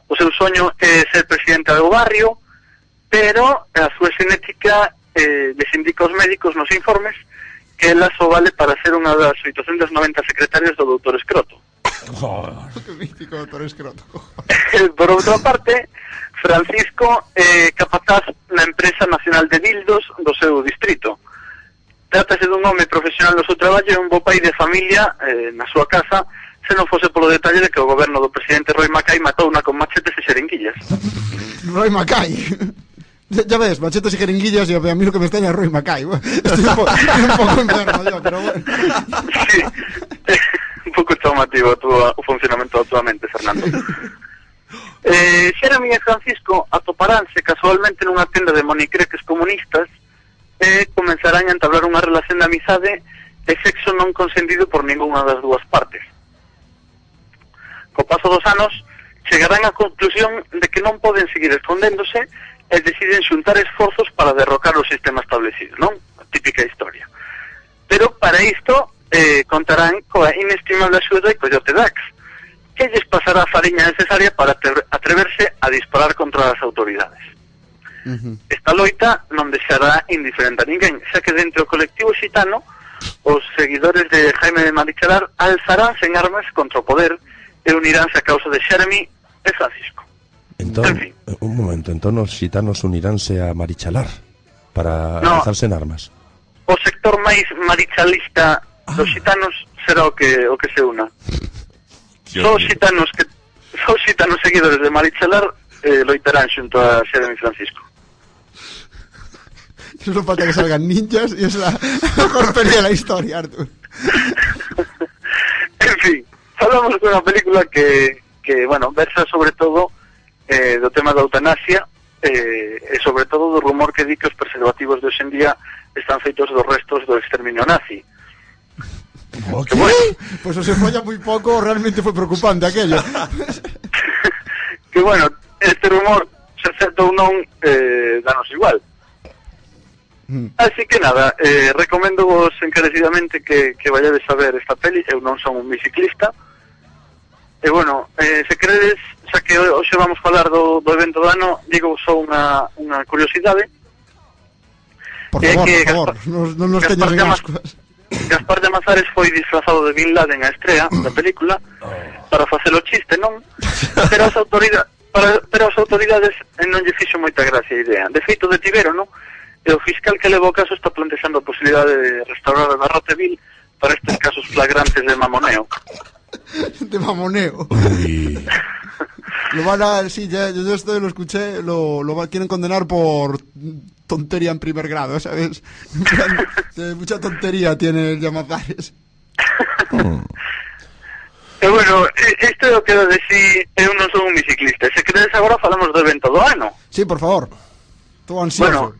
o seu soño é ser presidenta do barrio, pero a súa xenética eh, les indica aos médicos nos informes que ela só vale para ser unha das 890 secretarias do doutor Escroto. Oh, que mítico doutor Escroto. Eh, por outra parte, Francisco é eh, capataz na empresa nacional de dildos do seu distrito. Trátase dun home profesional no seu traballo e un bo pai de familia eh, na súa casa, se non fose polo detalle de que o goberno do presidente Roy Macay matou unha con machetes e xeringuillas. Roy Macay? Ya ya ves, machetes y jeringuillas y a mí lo que me extraña es Roy Mackay. Estoy un, po- un poco enfermo yo, pero bueno. un pouco chamativo a túa, o funcionamento da túa mente, Fernando. Eh, Xerami e Francisco atoparánse casualmente nunha tenda de monicreques comunistas e comenzarán a entablar unha relación de amizade e sexo non consentido por ninguna das dúas partes. Co paso dos anos, chegarán á conclusión de que non poden seguir escondéndose e deciden xuntar esforzos para derrocar o sistema establecido, non? A típica historia. Pero para isto eh, contarán coa inestimable axuda de Coyote Dax, que lles pasará a fariña necesaria para atre- atreverse a disparar contra as autoridades. Esta loita non deixará indiferente a ninguén, xa que dentro do colectivo xitano os seguidores de Jaime de Marichalar alzaránse en armas contra o poder e uniránse a causa de Xeremi e Francisco. Entón, un momento, entón os xitanos uniránse a Marichalar para No. alzarse en armas. O sector máis marichalista dos xitanos será o que o que se una. Só os xitanos que só os xitanos seguidores de Marichalar eh, loitarán xunto a Xeremi Francisco. Solo falta que salgan ninjas y es la mejor peli de la historia, Artur. En fin, falamos de unha película que, que bueno, versa sobre todo eh, do tema da eutanasia eh, e sobre todo do rumor que di que os preservativos de hoxendía están feitos dos restos do exterminio nazi. O que? Bueno, pois pues, o se folla moi pouco realmente foi preocupante aquello. que bueno, este rumor se acepta ou non eh, danos igual. Mm. Así que nada, eh, recomendo vos encarecidamente que, que vayades a ver esta peli Eu non son un biciclista E bueno, eh, se credes xa que hoxe vamos falar do, do evento do ano, digo só unha, unha curiosidade. Por favor, que por favor, non no, no nos teñas en ascuas. Gaspar de Mazares foi disfrazado de Bin Laden a estrea da película para facer o chiste, non? Pero as autoridades para, pero as autoridades eh, non lle fixo moita gracia a idea. De feito, detiveron, non? E o fiscal que levou o caso está plantexando a posibilidade de restaurar a Barrote Vil para estes casos flagrantes de mamoneo. De mamoneo. Lo van a, sí, ya, yo esto lo escuché, lo, lo va- quieren condenar por tontería en primer grado, ¿sabes? Mucha tontería tiene el Llamazares. E bueno, isto é o que decir, eu non son un biciclista. Se queredes agora falamos do evento do ano. Sí, por favor. Todo ansioso. Bueno,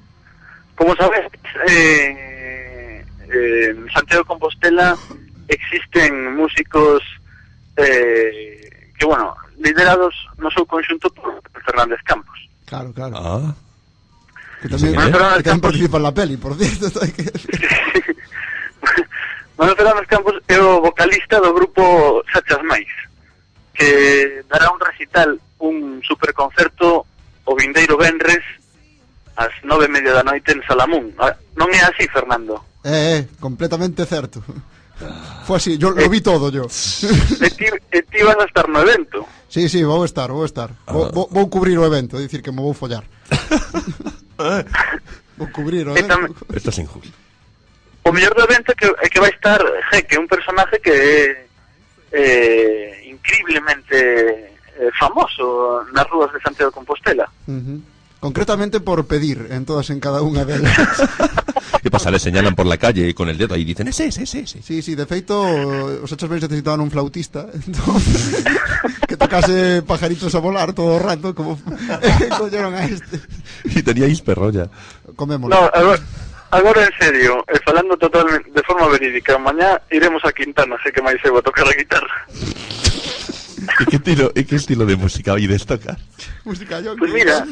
como sabes, eh, eh, en Santiago de Compostela existen músicos eh, que, bueno, liderados no seu conxunto por Fernández Campos. Claro, claro. Ah. Que tamén, sí, eh? que tamén participa en la peli, por cierto. Que... Manuel Fernández Campos é o vocalista do grupo Sachas Mais, que dará un recital, un superconcerto o vindeiro Benres ás nove e media da noite en Salamún. Ah, non é así, Fernando? Eh, é, eh, completamente certo. Fue así, yo lo vi todo yo. E ti, e ti vas a estar no evento. Sí, sí, voy a estar, voy a estar. Vou, vou, vou cubrir o evento, dicir que me vou follar. vou cubrir o evento. Esto es injusto. o mellor do evento é que, é que vai estar Jeque, un personaje que é eh, increíblemente eh, famoso nas rúas de Santiago de Compostela. Concretamente por pedir en todas en cada unha delas. ¿Qué pasa? Le señalan por la calle con el dedo y dicen, ese, ese, ese, ese. Sí, sí, de feito os hechos bens necesitaban un flautista entón, que tocase pajaritos a volar todo o rato como colleron a este Y teníais perrolla. comémoslo No, agora, agora en serio, eh, falando totalmente de forma verídica, mañá iremos a Quintana, sei que máis eu a tocar a guitarra. ¿Y qué estilo, y qué estilo de música oídes tocar? música yonki. Pues mira.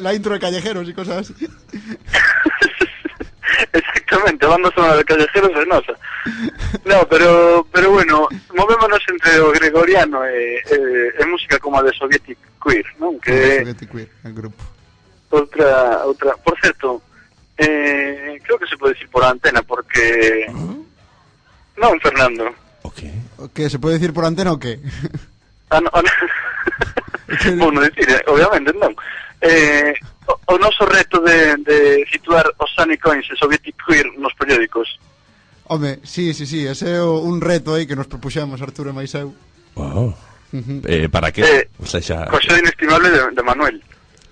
La intro de callejeros y cosas así Exactamente, banda sonora de callejeros é nosa. No, pero pero bueno, movémonos entre o gregoriano e, e, e música como a de Sovietic Queer, non? Que Spaghetti Queer, el grupo outra outra, por certo, eh, creo que se pode decir por antena porque Non, Fernando. ¿O ¿Qué? ¿Se puede decir por antena o qué? Ah, no, ah, non. Vou obviamente non. Eh, o, o noso reto de, de situar os Sunny Coins e Soviet Queer nos periódicos. Home, sí, sí, sí, ese é o, un reto aí que nos propuxemos Arturo e máis eu. Wow. Uh -huh. eh, para que? Eh, o sea, xa... Cosa inestimable de, de Manuel.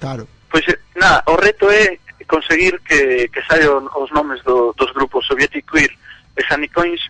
Claro. Pois, eh, pues, nada, o reto é conseguir que, que saian os nomes do, dos grupos Soviet Queer e Sunny Coins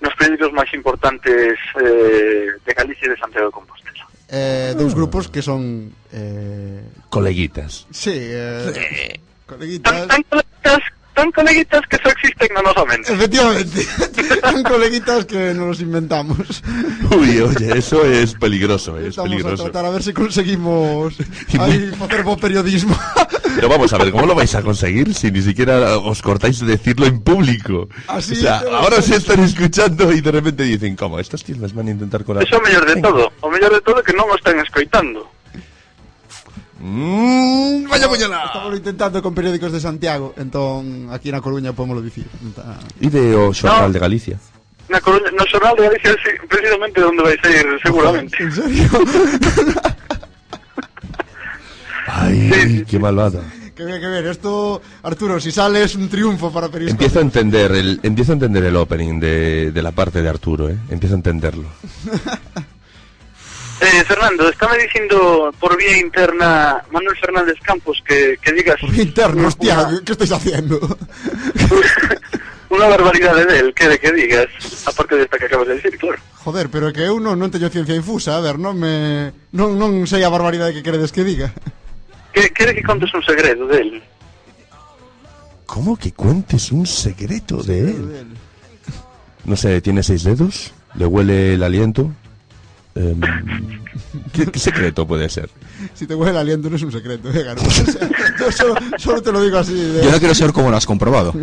nos periódicos máis importantes eh, de Galicia e de Santiago de Compostela. Eh, dous grupos que son eh... coleguitas. Sí, eh, eh. coleguitas. Tan, tan coleguitas tan coleguitas que só existen na nosa mente. Efectivamente Son coleguitas que nos los inventamos Uy, oye, eso es peligroso, es Vamos a peligroso. tratar a ver si conseguimos Ahí hacer bo periodismo Pero vamos a ver, ¿cómo lo vais a conseguir si ni siquiera os cortáis de decirlo en público? Así o sea, lo ahora se están escuchando y de repente dicen, ¿cómo? Estos tíos las van a intentar colar. Eso mellor de todo. O mellor de todo que non o están escoitando. Mm, vaya puñalada. Estamos intentando con periódicos de Santiago Entón, aquí na Coruña podemos dicir Entón, Y de o Xornal de Galicia. Na Coruña, no xornal de Galicia é precisamente onde vai sair seguramente. En serio? Ay, qué malvada. Que bien, que bien Esto, Arturo, si sale es un triunfo para Periscope Empiezo a entender el, empiezo a entender el opening de, de la parte de Arturo, ¿eh? Empiezo a entenderlo. Eh, Fernando, estáme dicindo por vía interna Manuel Fernández Campos que, que digas Por vía interna, hostia, ¿qué estáis haciendo? unha barbaridade del, que de que digas, aparte desta que acabas de decir, claro. Joder, pero que eu non, non teño ciencia infusa A ver, non me... Non, non sei a barbaridade que queredes que diga Que, quere que contes un segredo del? ¿Cómo que cuentes un secreto de él? No sé, ¿tiene seis dedos? ¿Le huele el aliento? Em, ¿qué, qué secreto puede ser? Si te huele el aliento no es un secreto, eh. O sea, yo solo, solo te lo digo así de, Yo no quiero saber cómo lo has comprobado.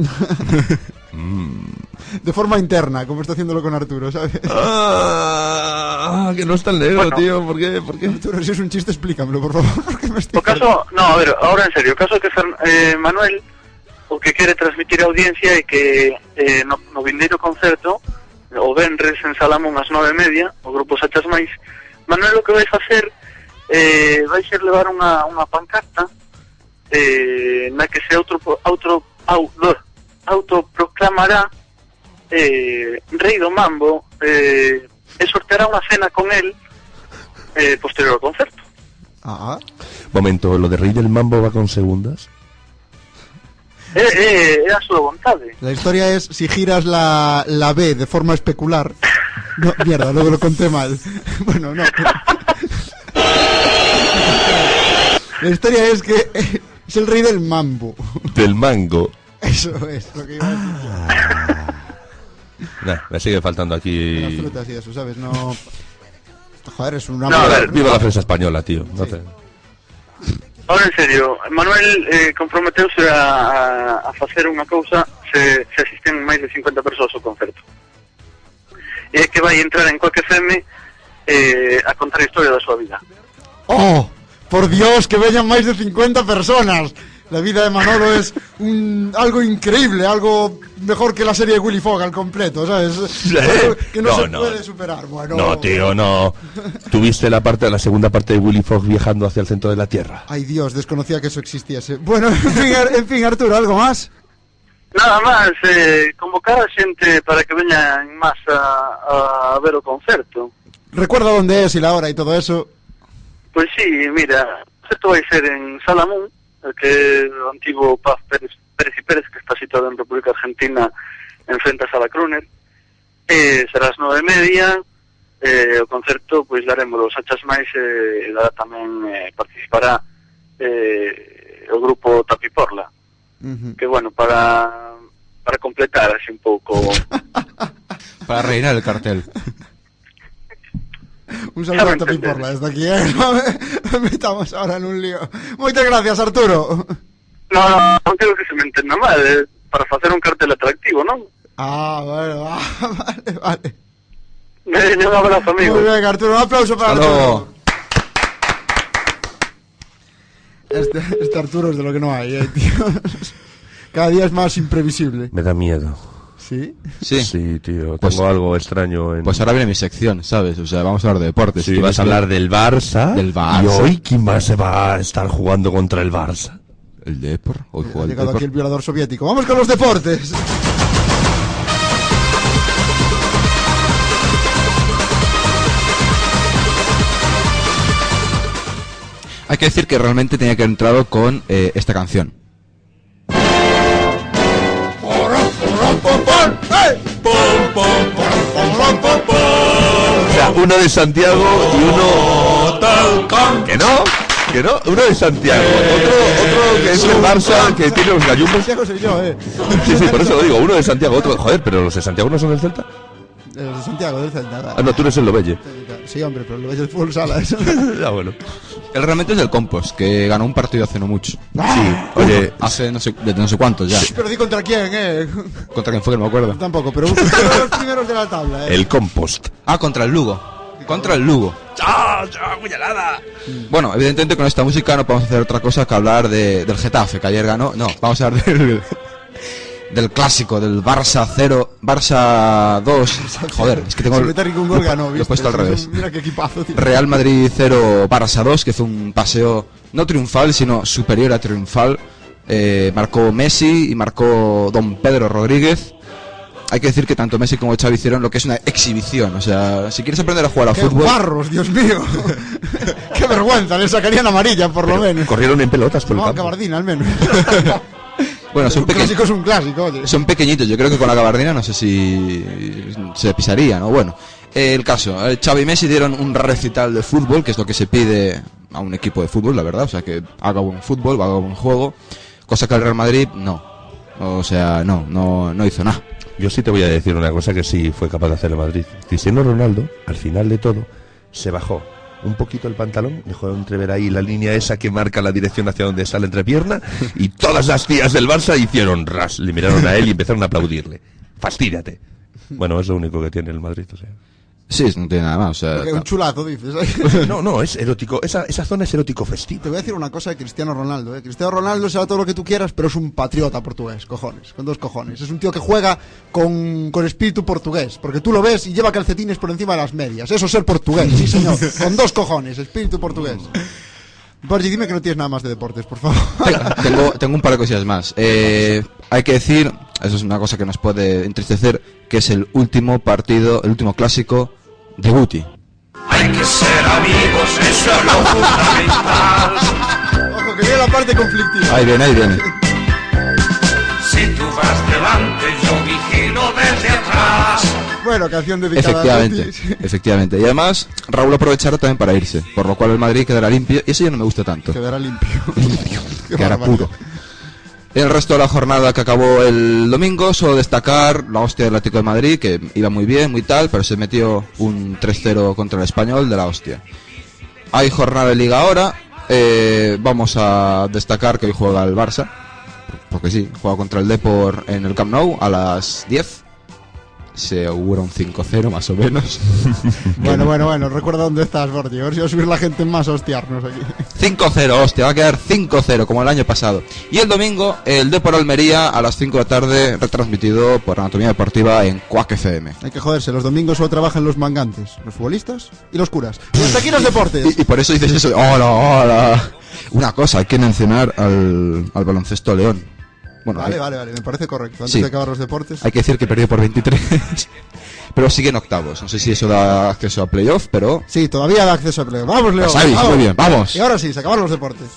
de forma interna, como está haciéndolo con Arturo, ¿sabes? Ah, que no es tan negro, Bueno. tío. ¿Por qué? ¿Por qué? Arturo, si es un chiste, explícamelo, por favor, porque me estoy... O caso, no, a ver, ahora en serio, o caso é que Fer- eh, Manuel o que quere transmitir a audiencia é que eh, no, no vindeiro concerto o Benres en Salamón ás nove e media o grupo Sachas Máis Manuel o que vai facer eh, vai ser levar unha, unha pancarta eh, na que se auto, auto, au, autoproclamará eh, rei do mambo eh, e sorteará unha cena con el eh, posterior ao concerto Ah, Momento, ¿lo de Rey del Mambo va con segundas? É, é, é a súa vontade. La historia es si giras la, la B de forma especular. No, mierda, luego lo conté mal. Bueno, no. La historia es que es el rey del mambo. Del mango. Eso es lo que iba a decir. Nah, me sigue faltando Las aquí. frutas y eso, ¿sabes? No. Joder, es una. No, a ver, Viva la prensa española, tío. No te- Ahora, en serio, Manuel eh, a, a, a facer se, se asisten máis de 50 persoas ao concerto. E é que vai entrar en Quack FM eh, a contar a historia da súa vida. ¡Oh! Por Dios, que vengan más de 50 personas. La vida de Manolo es un, algo increíble, algo mejor que la serie de Willy Fogg al completo, ¿sabes? Que no, No, se no. puede superar. Bueno, No, tío, no. Tuviste la parte, la segunda parte de Willy Fogg viajando hacia el centro de la Tierra. Ay Dios, desconocía que eso existiese. Bueno, en fin, Ar- en fin Arturo, ¿algo más? Nada máis, eh, convocar a xente para que veña en masa a, a ver o concerto. Recuerda dónde es y la hora y todo eso. Pois sí, mira, isto vai ser en Salamún, el que é o antigo Paz Pérez, Pérez y Pérez, que está situado en República Argentina, en frente a Sala Kruner. Eh, será as nove e media, eh, o concerto pois daremos os achas máis e eh, dará tamén eh, participará eh, o grupo Tapiporla. Uh -huh. Que bueno, para para completar así un pouco para reinar el cartel. Un saludo a Tapi Porla desde aquí, ¿eh? No me metamos ahora en un lío. Muchas gracias, Arturo. No, no, quero que se me entenda mal, eh, para facer un cartel atractivo, non? Ah, bueno, ah, vale, vale. Veña, un abrazo, amigo. Muy bien, Arturo, un aplauso para Arturo. luego. Este, este Arturo es de lo que no hay, eh, tío. Cada día es más imprevisible. Me da miedo. ¿Sí? Sí. Sí, tío. Pues- tengo algo extraño en... Pues ahora viene mi sección, ¿sabes? O sea, vamos a hablar de deportes. Sí, vas a hablar del Barça. Del Barça. Y hoy, ¿quién más se va a estar jugando contra el Barça? El Depor. Hoy Ha juega el llegado Depor. aquí el violador soviético. Vamos con los deportes. Hay que decir que realmente tenía que haber entrado con eh, esta canción. O sea, uno de Santiago y uno... ¿Que no? ¿Que no? Uno de Santiago. Otro, otro que es el Barça, que tiene los gallumbos. Santiago soy yo, eh. Sí, sí, por eso lo digo. Uno de Santiago, otro... Joder, pero los de Santiago no son del Celta. Eh, de Santiago, del Celta. Ah, no, tú eres el Lobelle. Sí, hombre, pero lo ves el fútbol sala. eso. Ya, bueno. Él realmente es del Compost, que ganó un partido hace no mucho. Sí, oye, Hace no sé, desde no sé cuántos ya. pero di contra quién, eh. ¿Contra quién fue que no me acuerdo? Tampoco, pero uno de los primeros de la tabla, eh. el compost. Ah, contra el Lugo. Contra el Lugo. ¡Chao, chao, puñalada! Bueno, evidentemente con esta música no podemos hacer otra cosa que hablar de, del Getafe, que ayer ganó. No, vamos a hablar del, del clásico, del Barça 0, Barça 2. Joder, es que tengo el- ningún gol ganó, lo he ¿viste? puesto al un- revés. Mira qué equipazo, tío. Real Madrid 0, Barça 2, que fue un paseo no triunfal, sino superior a triunfal. Eh, marcó Messi y marcó Don Pedro Rodríguez. Hay que decir que tanto Messi como Xavi hicieron lo que es una exhibición. O sea, si quieres aprender a jugar a ¡Qué fútbol, barros, Dios mío! ¡Qué vergüenza! Le sacarían amarilla, por lo menos. Corrieron en pelotas por el No, campo. gabardina, al menos. bueno, son pequeños. clásico es un clásico, oye. Son pequeñitos, yo creo que con la gabardina no sé si se pisaría, ¿no? Bueno, eh, el caso, eh, Xavi y Messi dieron un recital de fútbol, que es lo que se pide a un equipo de fútbol, la verdad, o sea, que haga buen fútbol, haga buen juego, cosa que el Real Madrid no. O sea, no, no, no hizo nada. Yo sí te voy a decir una cosa que sí fue capaz de hacer el Madrid. Cristiano Ronaldo, al final de todo, se bajó un poquito el pantalón, dejó entrever ahí la línea esa que marca la dirección hacia donde la entrepierna, y todas las tías del Barça hicieron ras, le miraron a él y empezaron a aplaudirle. Fastídate. Bueno, es lo único que tiene el Madrid, o sea. Sí, no tiene nada más, o sea, Porque un chulazo, dices. No, no, es erótico, esa, esa zona es erótico festivo. Te voy a decir una cosa de Cristiano Ronaldo. ¿eh? Cristiano Ronaldo será todo lo que tú quieras, pero es un patriota portugués, cojones, con dos cojones. Es un tío que juega con, con espíritu portugués, porque tú lo ves y lleva calcetines por encima de las medias. Eso es ser portugués, sí señor. con dos cojones, espíritu portugués. Borgi, dime que no tienes nada más de deportes, por favor. tengo, tengo un par de cosillas más. Eh, hay que decir, eso es una cosa que nos puede entristecer, que es el último partido, el último clásico de Guti. Hay que ser amigos, eso es lo fundamental. Ojo, que viene la parte conflictiva. Ahí viene, ahí viene. Si tú vas delante, yo vigilo desde atrás. Bueno, canción dedicada a Efectivamente, Guti. efectivamente. Y además, Raúl aprovechará también para irse, por lo cual el Madrid quedará limpio, y eso ya no me gusta tanto. Quedará limpio. Quedará barbaridad. puro. El resto de la jornada que acabó el domingo, solo destacar la hostia del Atlético de Madrid, que iba muy bien, muy tal, pero se metió un 3-0 contra el español de la hostia. Hay jornada de liga ahora, eh, vamos a destacar que hoy juega el Barça, porque sí, juega contra el Depor en el Camp Nou a las 10. Se augura un 5-0 más o menos. Bueno, bueno, bueno, recuerda dónde estás, Borgi. A ver si va a subir la gente más a hostiarnos aquí. 5-0, hostia, va a quedar 5-0 como el año pasado. Y el domingo, el Depor Almería a las 5 de la tarde, retransmitido por Anatomía Deportiva en Quack FM. Hay que joderse, los domingos solo trabajan los mangantes, los futbolistas y los curas. Y hasta aquí los deportes. Y, y por eso dices eso, hola, hola. Una cosa, hay que mencionar al, al baloncesto León. Bueno, vale, hay, vale, vale, me parece correcto. Antes Sí. de acabar los deportes. hay que decir que perdió por 23. pero sigue en octavos. No sé si eso da acceso a playoff, pero Sí, todavía da acceso a play. Vamos, Leo. Pues ahí, muy bien, vamos. Y ahora sí, se acabaron los deportes.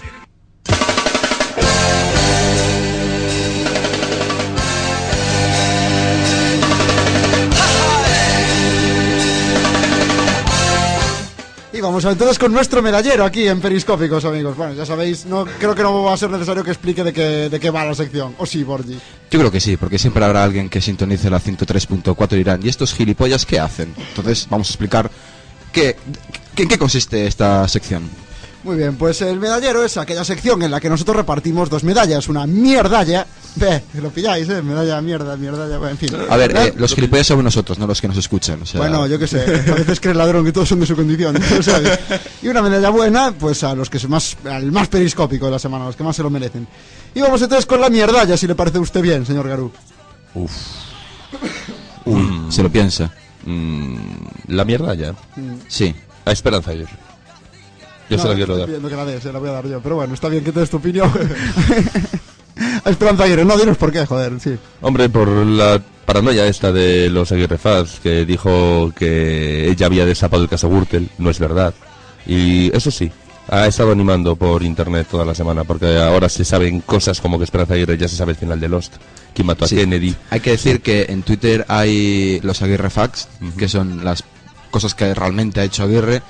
Entonces con nuestro medallero aquí en Periscópicos, amigos. Bueno, ya sabéis, no creo que no va a ser necesario que explique de qué, de qué va la sección. ¿O sí, Borgi? yo creo que sí, porque siempre habrá alguien que sintonice la 103.4 y dirán, ¿y estos gilipollas qué hacen? Entonces vamos a explicar qué- en qué consiste esta sección. Muy bien, pues el medallero es aquella sección en la que nosotros repartimos dos medallas. Una mierdalla. Ve, lo pilláis, ¿eh? Medalla, mierda, mierdalla, bueno, en fin. A ver, ¿Eh? eh, los gilipollas somos nosotros, no los que nos escuchan. o sea- Bueno, yo qué sé, a veces crees ladrón que todos son de su condición, ¿sabes? Y una medalla buena, pues a los que son más, al más periscópico de la semana, a los que más se lo merecen. Y vamos entonces con la mierdalla, si le parece a usted bien, señor Garú. Uf. Uy, se lo piensa. Mm, la mierda ya. Sí. A Esperanza Aguirre. Yo No, se la quiero dar. pidiendo que la des, se la voy a dar yo, pero bueno, está bien que te des tu opinión. a Esperanza Aguirre, no, dinos por qué, joder, sí. Hombre, por la paranoia esta de los Aguirre Faz, que dijo que ella había destapado el caso Gürtel, no es verdad. Y eso sí, ha estado animando por internet toda la semana, porque ahora se saben cosas como que Esperanza Aguirre ya se sabe el final de Lost, quién mató a Sí. Kennedy. Hay que decir que en Twitter hay los Aguirre Facts, que son las cosas que realmente ha hecho Aguirre.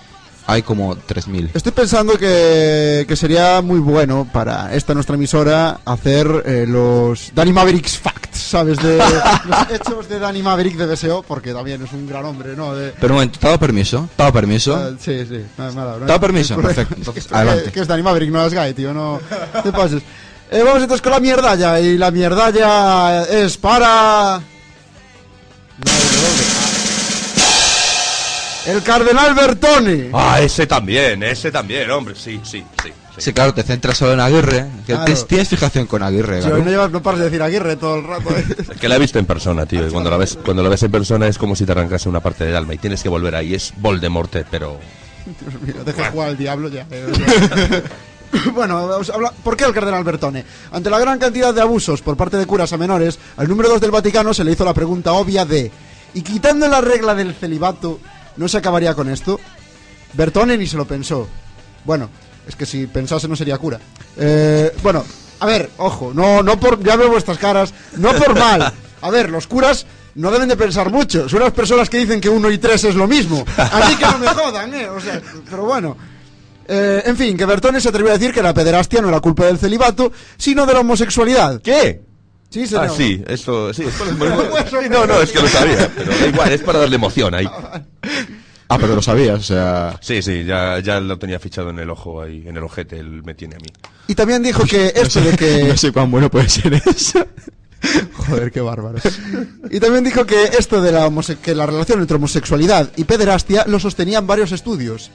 Hay como 3.000. Estoy pensando que, que sería muy bueno para esta nuestra emisora hacer eh, los Danny Mavericks Facts, ¿sabes? De los hechos de Danny Maverick de BSO, porque también es un gran hombre, ¿no? De, Pero un momento, ¿te permiso? ¿Te permiso? Ah, sí, sí, ha dado, ¿no? ¿Te ha dado permiso? Perfecto, entonces, Que- adelante. Que es Danny Maverick, no las Guy, tío, no te pases. Eh, vamos entonces con la mierdalla, y la mierdalla es para... El Cardenal Bertone. Ah, ese también, ese también, hombre, sí, sí, sí. Sí, claro, te centras solo en Aguirre. Que Claro. tienes, fijación con Aguirre, hoy no, llevas, no paras de decir Aguirre todo el rato. ¿eh? Es que la he visto en persona, tío, y cuando la ves, cuando la ves en persona es como si te arrancase una parte del alma y tienes que volver ahí, es Voldemort, pero... Dios mío, deja jugar al diablo ya. eh, ya. bueno, os habla- ¿por qué el cardenal Bertone? Ante la gran cantidad de abusos por parte de curas a menores, al número 2 del Vaticano se le hizo la pregunta obvia de ¿y quitando la regla del celibato, no se acabaría con esto? Bertone ni se lo pensó. Bueno, es que si pensase no sería cura. Eh, bueno, a ver, ojo, no, no por, ya veo vuestras caras, no por mal. A ver, los curas no deben de pensar mucho. Son las personas que dicen que uno y tres es lo mismo. Así que no me jodan, ¿eh? O sea, pero bueno. Eh, en fin, que Bertone se atrevió a decir que la pederastia no era culpa del celibato, sino de la homosexualidad. ¿Qué? Sí, señor. Ah, sí, esto, sí, no, no, es que lo sabía, pero da igual, es para darle emoción ahí. Ah, pero lo sabías, o sea... Sí, sí, ya, ya lo tenía fichado en el ojo ahí, en el ojete, él me tiene a mí. Y también dijo que esto de que... No sé cuán bueno puede ser eso. Joder, qué bárbaro. Y también dijo que esto de la, que la relación entre homosexualidad y pederastia lo sostenían varios estudios.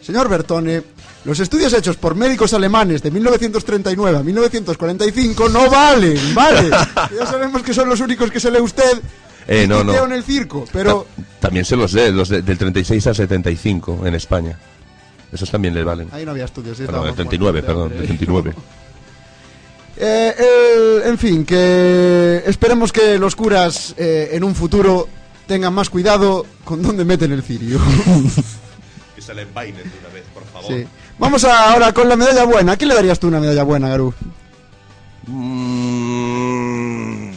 Señor Bertone, los estudios hechos por médicos alemanes de 1939 a 1945 no valen, ¿vale? Ya sabemos que son los únicos que se lee usted Eh, no, en el circo, pero... Ta- También se los sé, los de- del 36 al 75 en España. Esos también les valen. Ahí no había estudios. sí, Bueno, del estábamos 39, muertos de perdón, del 39. Eh, el- en fin, que esperemos que los curas eh, en un futuro tengan más cuidado con dónde meten el cirio. Que se le envainen de una vez, por favor. Sí. Vamos a- ahora con la medalla buena. ¿A quién le darías tú una medalla buena, Garú? Mm,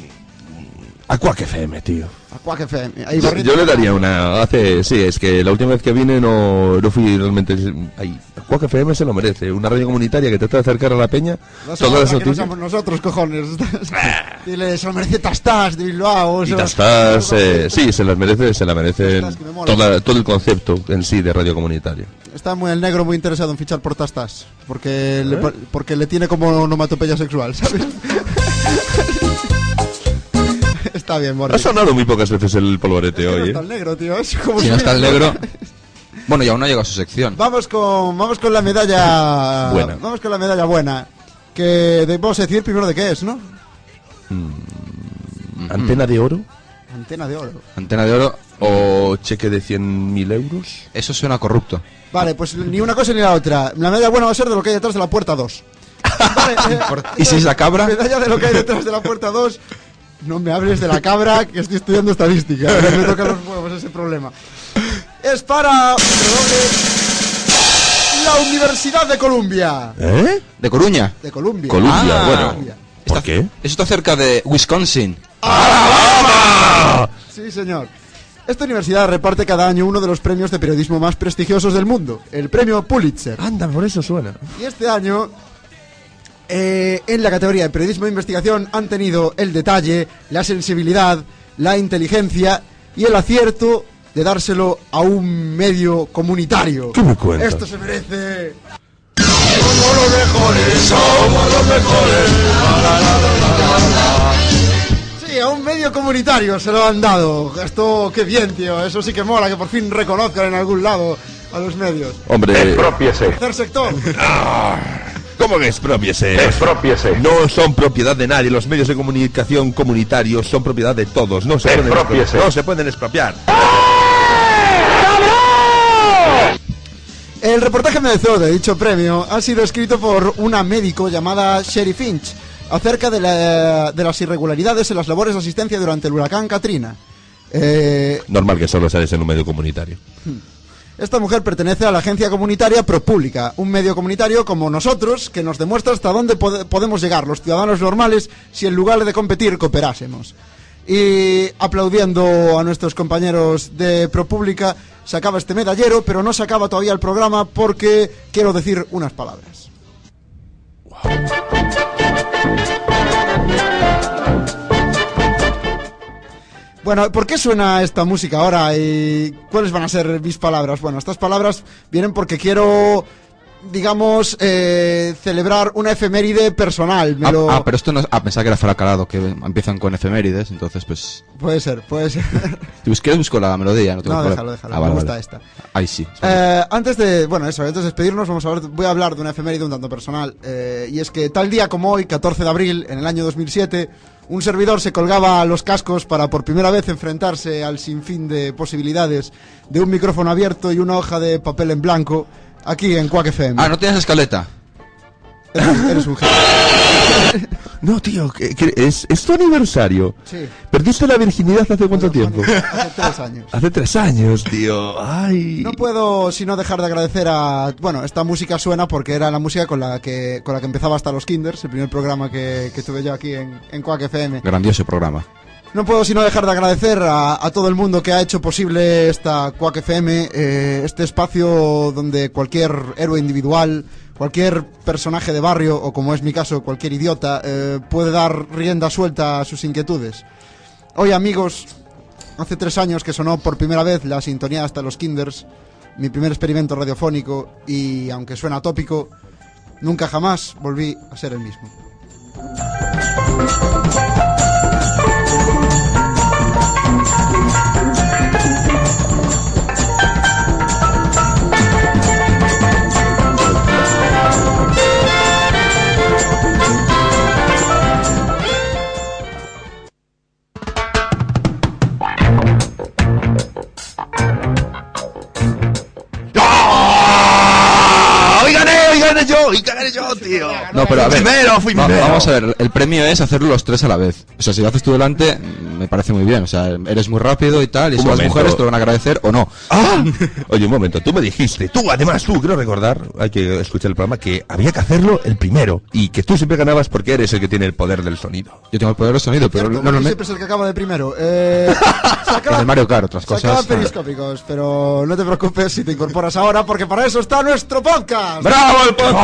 A Quack FM, tío. Quack FM. Ahí Yo, yo le daría una. Hace. Sí, es que la última vez que vine no, no fui realmente. Ahí. Quack FM se lo merece. Una radio comunitaria que trata de acercar a la peña. A- Todas las no noticias. seamos nosotros, cojones. Dile, se lo merece Tastas de Bilbao. Y Tastas, eh, sí, se las merece, se la merecen Tastas, que me mola. toda- todo el concepto en sí de radio comunitaria. Está muy el negro muy interesado en fichar por Tastas. Porque, ¿Eh? le, porque le tiene como onomatopeya sexual, ¿sabes? Está bien, Borja. Ha sonado muy pocas veces el polvorete No hoy, está ¿eh? el negro, tío. Es como Si no está el negro... Bueno, y aún no ha llegado a su sección. Vamos con, vamos con la medalla Buena. Vamos con la medalla buena. Que de- vamos a decir primero de qué es, ¿no? Antena de oro Antena de oro. Antena de oro. o cheque de 100.000 euros. Eso suena corrupto. Vale, pues ni una cosa ni la otra. La medalla buena va a ser de lo que hay detrás de la puerta 2. Vale, eh, ¿Y si es la cabra? Medalla de lo que hay detrás de la puerta 2. No me hables de la cabra, que estoy estudiando estadística. Me tocan los huevos ese problema. Es para la Universidad de Columbia. ¿Eh? ¿De Coruña? De Columbia. Columbia, Ah. bueno. Columbia. ¿Por qué? Eso está cerca de Wisconsin. Sí, señor. Esta universidad reparte cada año uno de los premios de periodismo más prestigiosos del mundo, el premio Pulitzer. Anda, por eso suena. Y este año, eh, en la categoría de periodismo de investigación, han tenido el detalle, la sensibilidad, la inteligencia y el acierto de dárselo a un medio comunitario. ¿Qué me cuentas? Esto se merece. Somos los mejores, somos los mejores. Sí, a un medio comunitario se lo han dado. Esto, qué bien, tío. Eso sí que mola, que por fin reconozcan en algún lado a los medios. Hombre, Tercer sector. ¿Cómo que expropiese? Expropiese. No son propiedad de nadie. Los medios de comunicación comunitarios son propiedad de todos. No se pueden, Expropiese. no se pueden expropiar. El reportaje merecedor de dicho premio ha sido escrito por una médico llamada Sherry Finch acerca de, la- de las irregularidades en las labores de asistencia durante el huracán Katrina. Eh, Normal que solo sales en un medio comunitario. Esta mujer pertenece a la agencia comunitaria ProPública, un medio comunitario como nosotros que nos demuestra hasta dónde pode- podemos llegar los ciudadanos normales si en lugar de competir cooperásemos. Y aplaudiendo a nuestros compañeros de ProPública, se acaba este medallero, pero no se acaba todavía el programa porque quiero decir unas palabras. Bueno, ¿por qué suena esta música ahora y cuáles van a ser mis palabras? Bueno, estas palabras vienen porque quiero, digamos, eh, celebrar una efeméride personal. Me Ah, lo- ah, pero esto no es... Ah, pensaba que era fracalado, que empiezan con efemérides, entonces pues... Puede ser, puede ser. Si busqué, busco la melodía, no tengo No, déjalo, déjalo, Ah, me vale, gusta vale. esta. Ahí sí. Eh, antes de, bueno, eso, antes de despedirnos, vamos a ver, voy a hablar de una efeméride un tanto personal. eh, y es que tal día como hoy, 14 de abril, en el año 2007, un servidor se colgaba los cascos para por primera vez enfrentarse al sinfín de posibilidades de un micrófono abierto y una hoja de papel en blanco aquí en Quack FM. Ah, ¿no tienes escaleta? Eres, eres un genio. No, tío, que- que es, es tu aniversario. Sí. ¿Perdiste la virginidad hace cuánto tiempo? Hace tres años. Hace tres años, tío. Ay. No puedo sino dejar de agradecer a. Bueno, esta música suena porque era la música con la que, con la que empezaba hasta los Kinders, el primer programa que, que tuve yo aquí en, en Quack FM. Grandioso programa. No puedo sino dejar de agradecer a, todo el mundo que ha hecho posible esta Quack FM, eh, este espacio donde cualquier héroe individual, cualquier personaje de barrio, o como es mi caso, cualquier idiota, eh, puede dar rienda suelta a sus inquietudes. Hoy, amigos, hace tres años que sonó por primera vez la sintonía hasta los Kinders, mi primer experimento radiofónico, y aunque suena tópico, nunca jamás volví a ser el mismo. Yo! ¡Hoy gané yo, tío! No, pero a ver. Primero, fui va- primero. Vamos a ver, el premio es hacerlo los tres a la vez. O sea, si lo haces tú delante, me parece muy bien. O sea, eres muy rápido y tal, y si las mujeres te lo van a agradecer o no. ¡Ah! Oye, un momento, tú me dijiste, tú, además, tú, quiero recordar, hay que escuchar el programa, que había que hacerlo el primero y que tú siempre ganabas porque eres el que tiene el poder del sonido. Yo tengo el poder del sonido, pero no, no siempre es el que acaba de primero. Eh, el Mario Kart, otras cosas. periscópicos, pero no te preocupes si te incorporas ahora, porque para eso está nuestro podcast. ¡Bravo el podcast!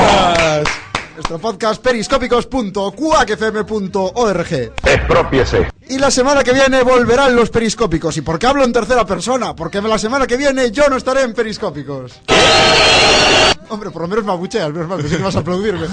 Nuestro podcast periscópicos.cuacfm.org. Expropiese. Y la semana que viene volverán los periscópicos. ¿Y por qué hablo en tercera persona? Porque la semana que viene yo no estaré en periscópicos. Hombre, por lo menos me abucheas, menos mal, sí que vas a aplaudirme.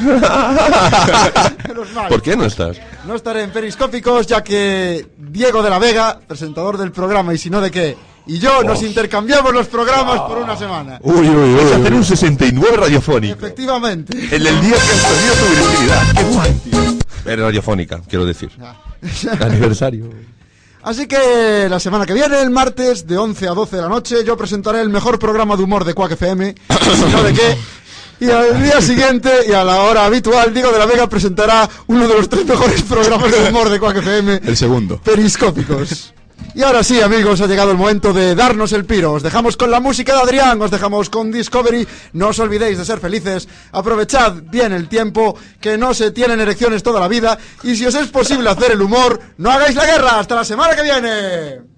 Menos mal. ¿Por qué no estás? No estaré en Periscópicos ya que Diego de la Vega, presentador del programa y si no de qué, y yo nos intercambiamos los programas por una semana. Uy, uy, Vas a hacer un 69 radiofónico. Efectivamente. En el día que has perdido tu virginidad. ¡Qué guay, tío! Era radiofónica, quiero decir. Aniversario. Así que la semana que viene, el martes, de 11 a 12 de la noche, yo presentaré el mejor programa de humor de Quack FM, no de qué, Y al día siguiente y a la hora habitual, Diego de la Vega presentará uno de los tres mejores programas de humor de Quack FM, El segundo. Periscópicos. Y ahora sí, amigos, ha llegado el momento de darnos el piro. Os dejamos con la música de Adrián, os dejamos con Discovery. No os olvidéis de ser felices. Aprovechad bien el tiempo, que no se tienen erecciones toda la vida. Y si os es posible hacer el humor, no hagáis la guerra. Hasta la semana que viene.